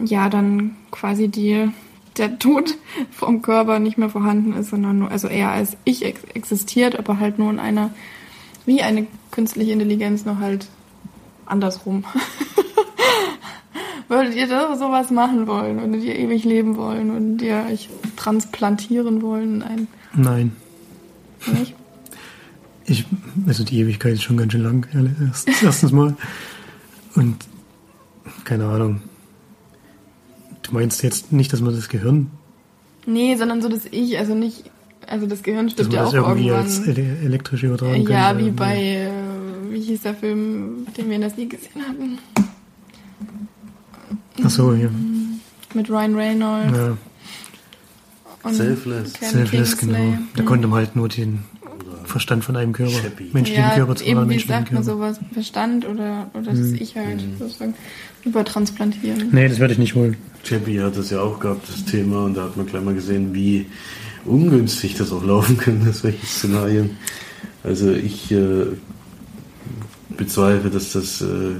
ja dann quasi die der Tod <laughs> vom Körper nicht mehr vorhanden ist, sondern nur, also eher als ich ex existiert, aber halt nur in einer, wie eine künstliche Intelligenz, noch halt andersrum. <laughs> Würdet ihr da sowas machen wollen? Würdet ihr ewig leben wollen? und ihr euch transplantieren wollen? Nein. Nein. Nicht? Ich, also die Ewigkeit ist schon ganz schön lang, <laughs> erstens mal. Und keine Ahnung. Du meinst jetzt nicht, dass man das Gehirn. Nee, sondern so das Ich, also nicht. Also das Gehirn stirbt ja auch das irgendwie irgendwann. als elektrisch übertragen Ja, wie bei, äh, wie hieß der Film, den wir in das nie gesehen hatten? Ach so, ja. Mit Ryan Reynolds. Ja. Und Selfless. Selfless, Kingsley. genau. Da Mhm. konnte man halt nur den Verstand von einem Körper, menschlichen ja, Körper zu eben, anderen wie menschlichen sagt man sowas? Verstand oder, oder das Mhm. Ich halt sozusagen übertransplantieren. Nee, das werde ich nicht wollen. Chappie hat das ja auch gehabt, das Thema, und da hat man gleich mal gesehen, wie ungünstig das auch laufen könnte, solche Szenarien. Also ich äh, bezweifle, dass das äh,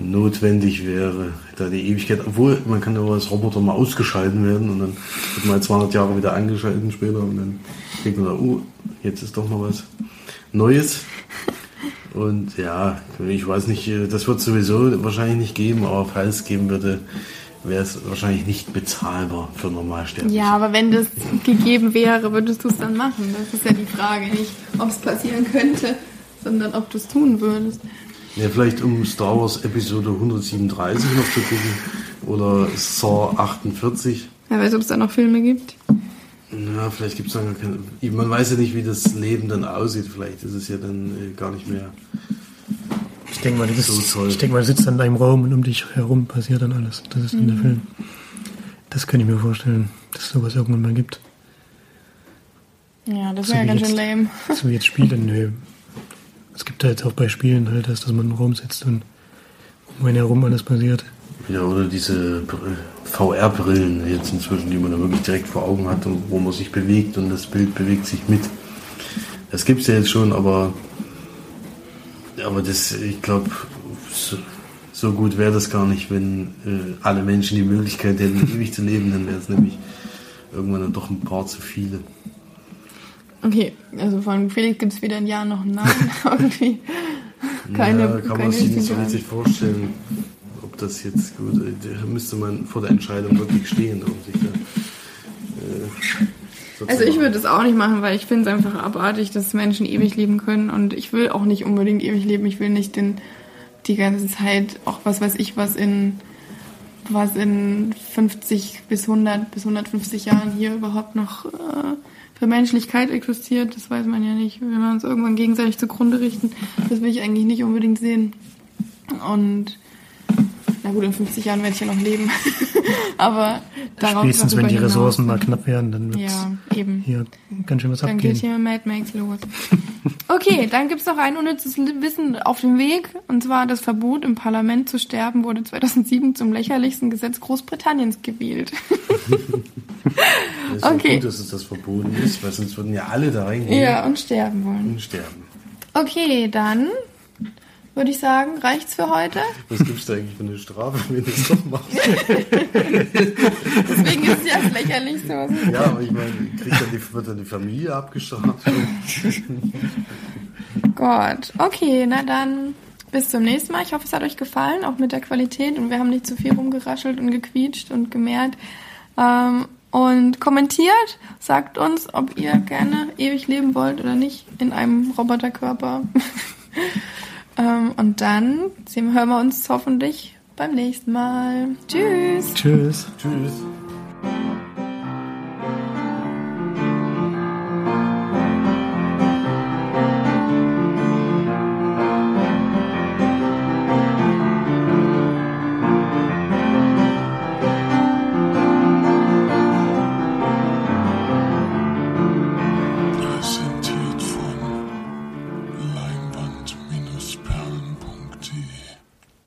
notwendig wäre, da die Ewigkeit, obwohl man kann auch als Roboter mal ausgeschalten werden und dann wird man 200 Jahre wieder eingeschalten später und dann denkt man, oh, jetzt ist doch mal was Neues. Und ja, ich weiß nicht, äh, das wird sowieso wahrscheinlich nicht geben, aber falls es geben würde, wäre es wahrscheinlich nicht bezahlbar für Normalsterbliche. Ja, aber wenn das gegeben wäre, würdest du es dann machen? Das ist ja die Frage. Nicht, ob es passieren könnte, sondern ob du es tun würdest. Ja, vielleicht um Star Wars Episode 137 noch zu gucken oder Saw 48. Wer weiß, ob es da noch Filme gibt. Ja, vielleicht gibt es dann gar keine. Man weiß ja nicht, wie das Leben dann aussieht. Vielleicht ist es ja dann äh, gar nicht mehr. Ich denke mal, das So ist, toll. ich denke mal, du sitzt in deinem Raum und um dich herum passiert dann alles. Das ist in der Film. Das kann ich mir vorstellen, dass es sowas irgendwann mal gibt. Ja, das So wäre wie ja ganz schön jetzt. lame. <laughs> So wie jetzt Spiele, nö. Es gibt ja jetzt auch bei Spielen halt das, dass man im Raum sitzt und um einen herum alles passiert. Ja, oder diese VR-Brillen jetzt inzwischen, die man da wirklich direkt vor Augen hat und wo man sich bewegt und das Bild bewegt sich mit. Das gibt's ja jetzt schon, aber aber das, ich glaube, so, so gut wäre das gar nicht, wenn äh, alle Menschen die Möglichkeit hätten, <laughs> ewig zu leben, dann wäre es nämlich irgendwann dann doch ein paar zu viele. Okay, also von Felix gibt es weder ein Ja noch ein Nein. <laughs> Irgendwie keine, ja, kann man sich nicht so richtig vorstellen, ob das jetzt gut Da müsste man vor der Entscheidung wirklich stehen, um sich da. Äh, so Also ich würde es auch nicht machen, weil ich finde es einfach abartig, dass Menschen ewig leben können und ich will auch nicht unbedingt ewig leben. Ich will nicht den, die ganze Zeit auch was weiß ich was in was in 50 bis 100 bis 150 Jahren hier überhaupt noch äh, für Menschlichkeit existiert. Das weiß man ja nicht. Wenn wir uns irgendwann gegenseitig zugrunde richten, das will ich eigentlich nicht unbedingt sehen. Und na gut, in 50 Jahren werde ich ja noch leben. <laughs> Aber darauf Spätestens, wenn die hinaus- Ressourcen mal knapp werden, dann wird Ja, eben. hier ganz schön was Dann geht abgehen. hier Mad Max los. <laughs> Okay, dann gibt's noch ein unnützes Wissen auf dem Weg. Und zwar das Verbot, im Parlament zu sterben, wurde 2007 zum lächerlichsten Gesetz Großbritanniens gewählt. Es ist okay. gut, dass es das verboten ist, weil sonst würden ja alle da reingehen ja, und sterben wollen. und sterben. Okay, dann würde ich sagen, reicht's für heute. Was gibst du eigentlich für eine Strafe, wenn du es doch machst? <laughs> Deswegen ist es ja das lächerlichste. Was es Ja, aber ich meine, kriegt dann die, wird dann die Familie abgestraft? <laughs> Gott. Okay, na dann bis zum nächsten Mal. Ich hoffe, es hat euch gefallen, auch mit der Qualität. Und wir haben nicht zu viel rumgeraschelt und gequietscht und gemehrt. Ähm, und kommentiert, sagt uns, ob ihr gerne ewig leben wollt oder nicht in einem Roboterkörper. <laughs> ähm, und dann sehen, hören wir uns hoffentlich beim nächsten Mal. Tschüss. Tschüss. Tschüss.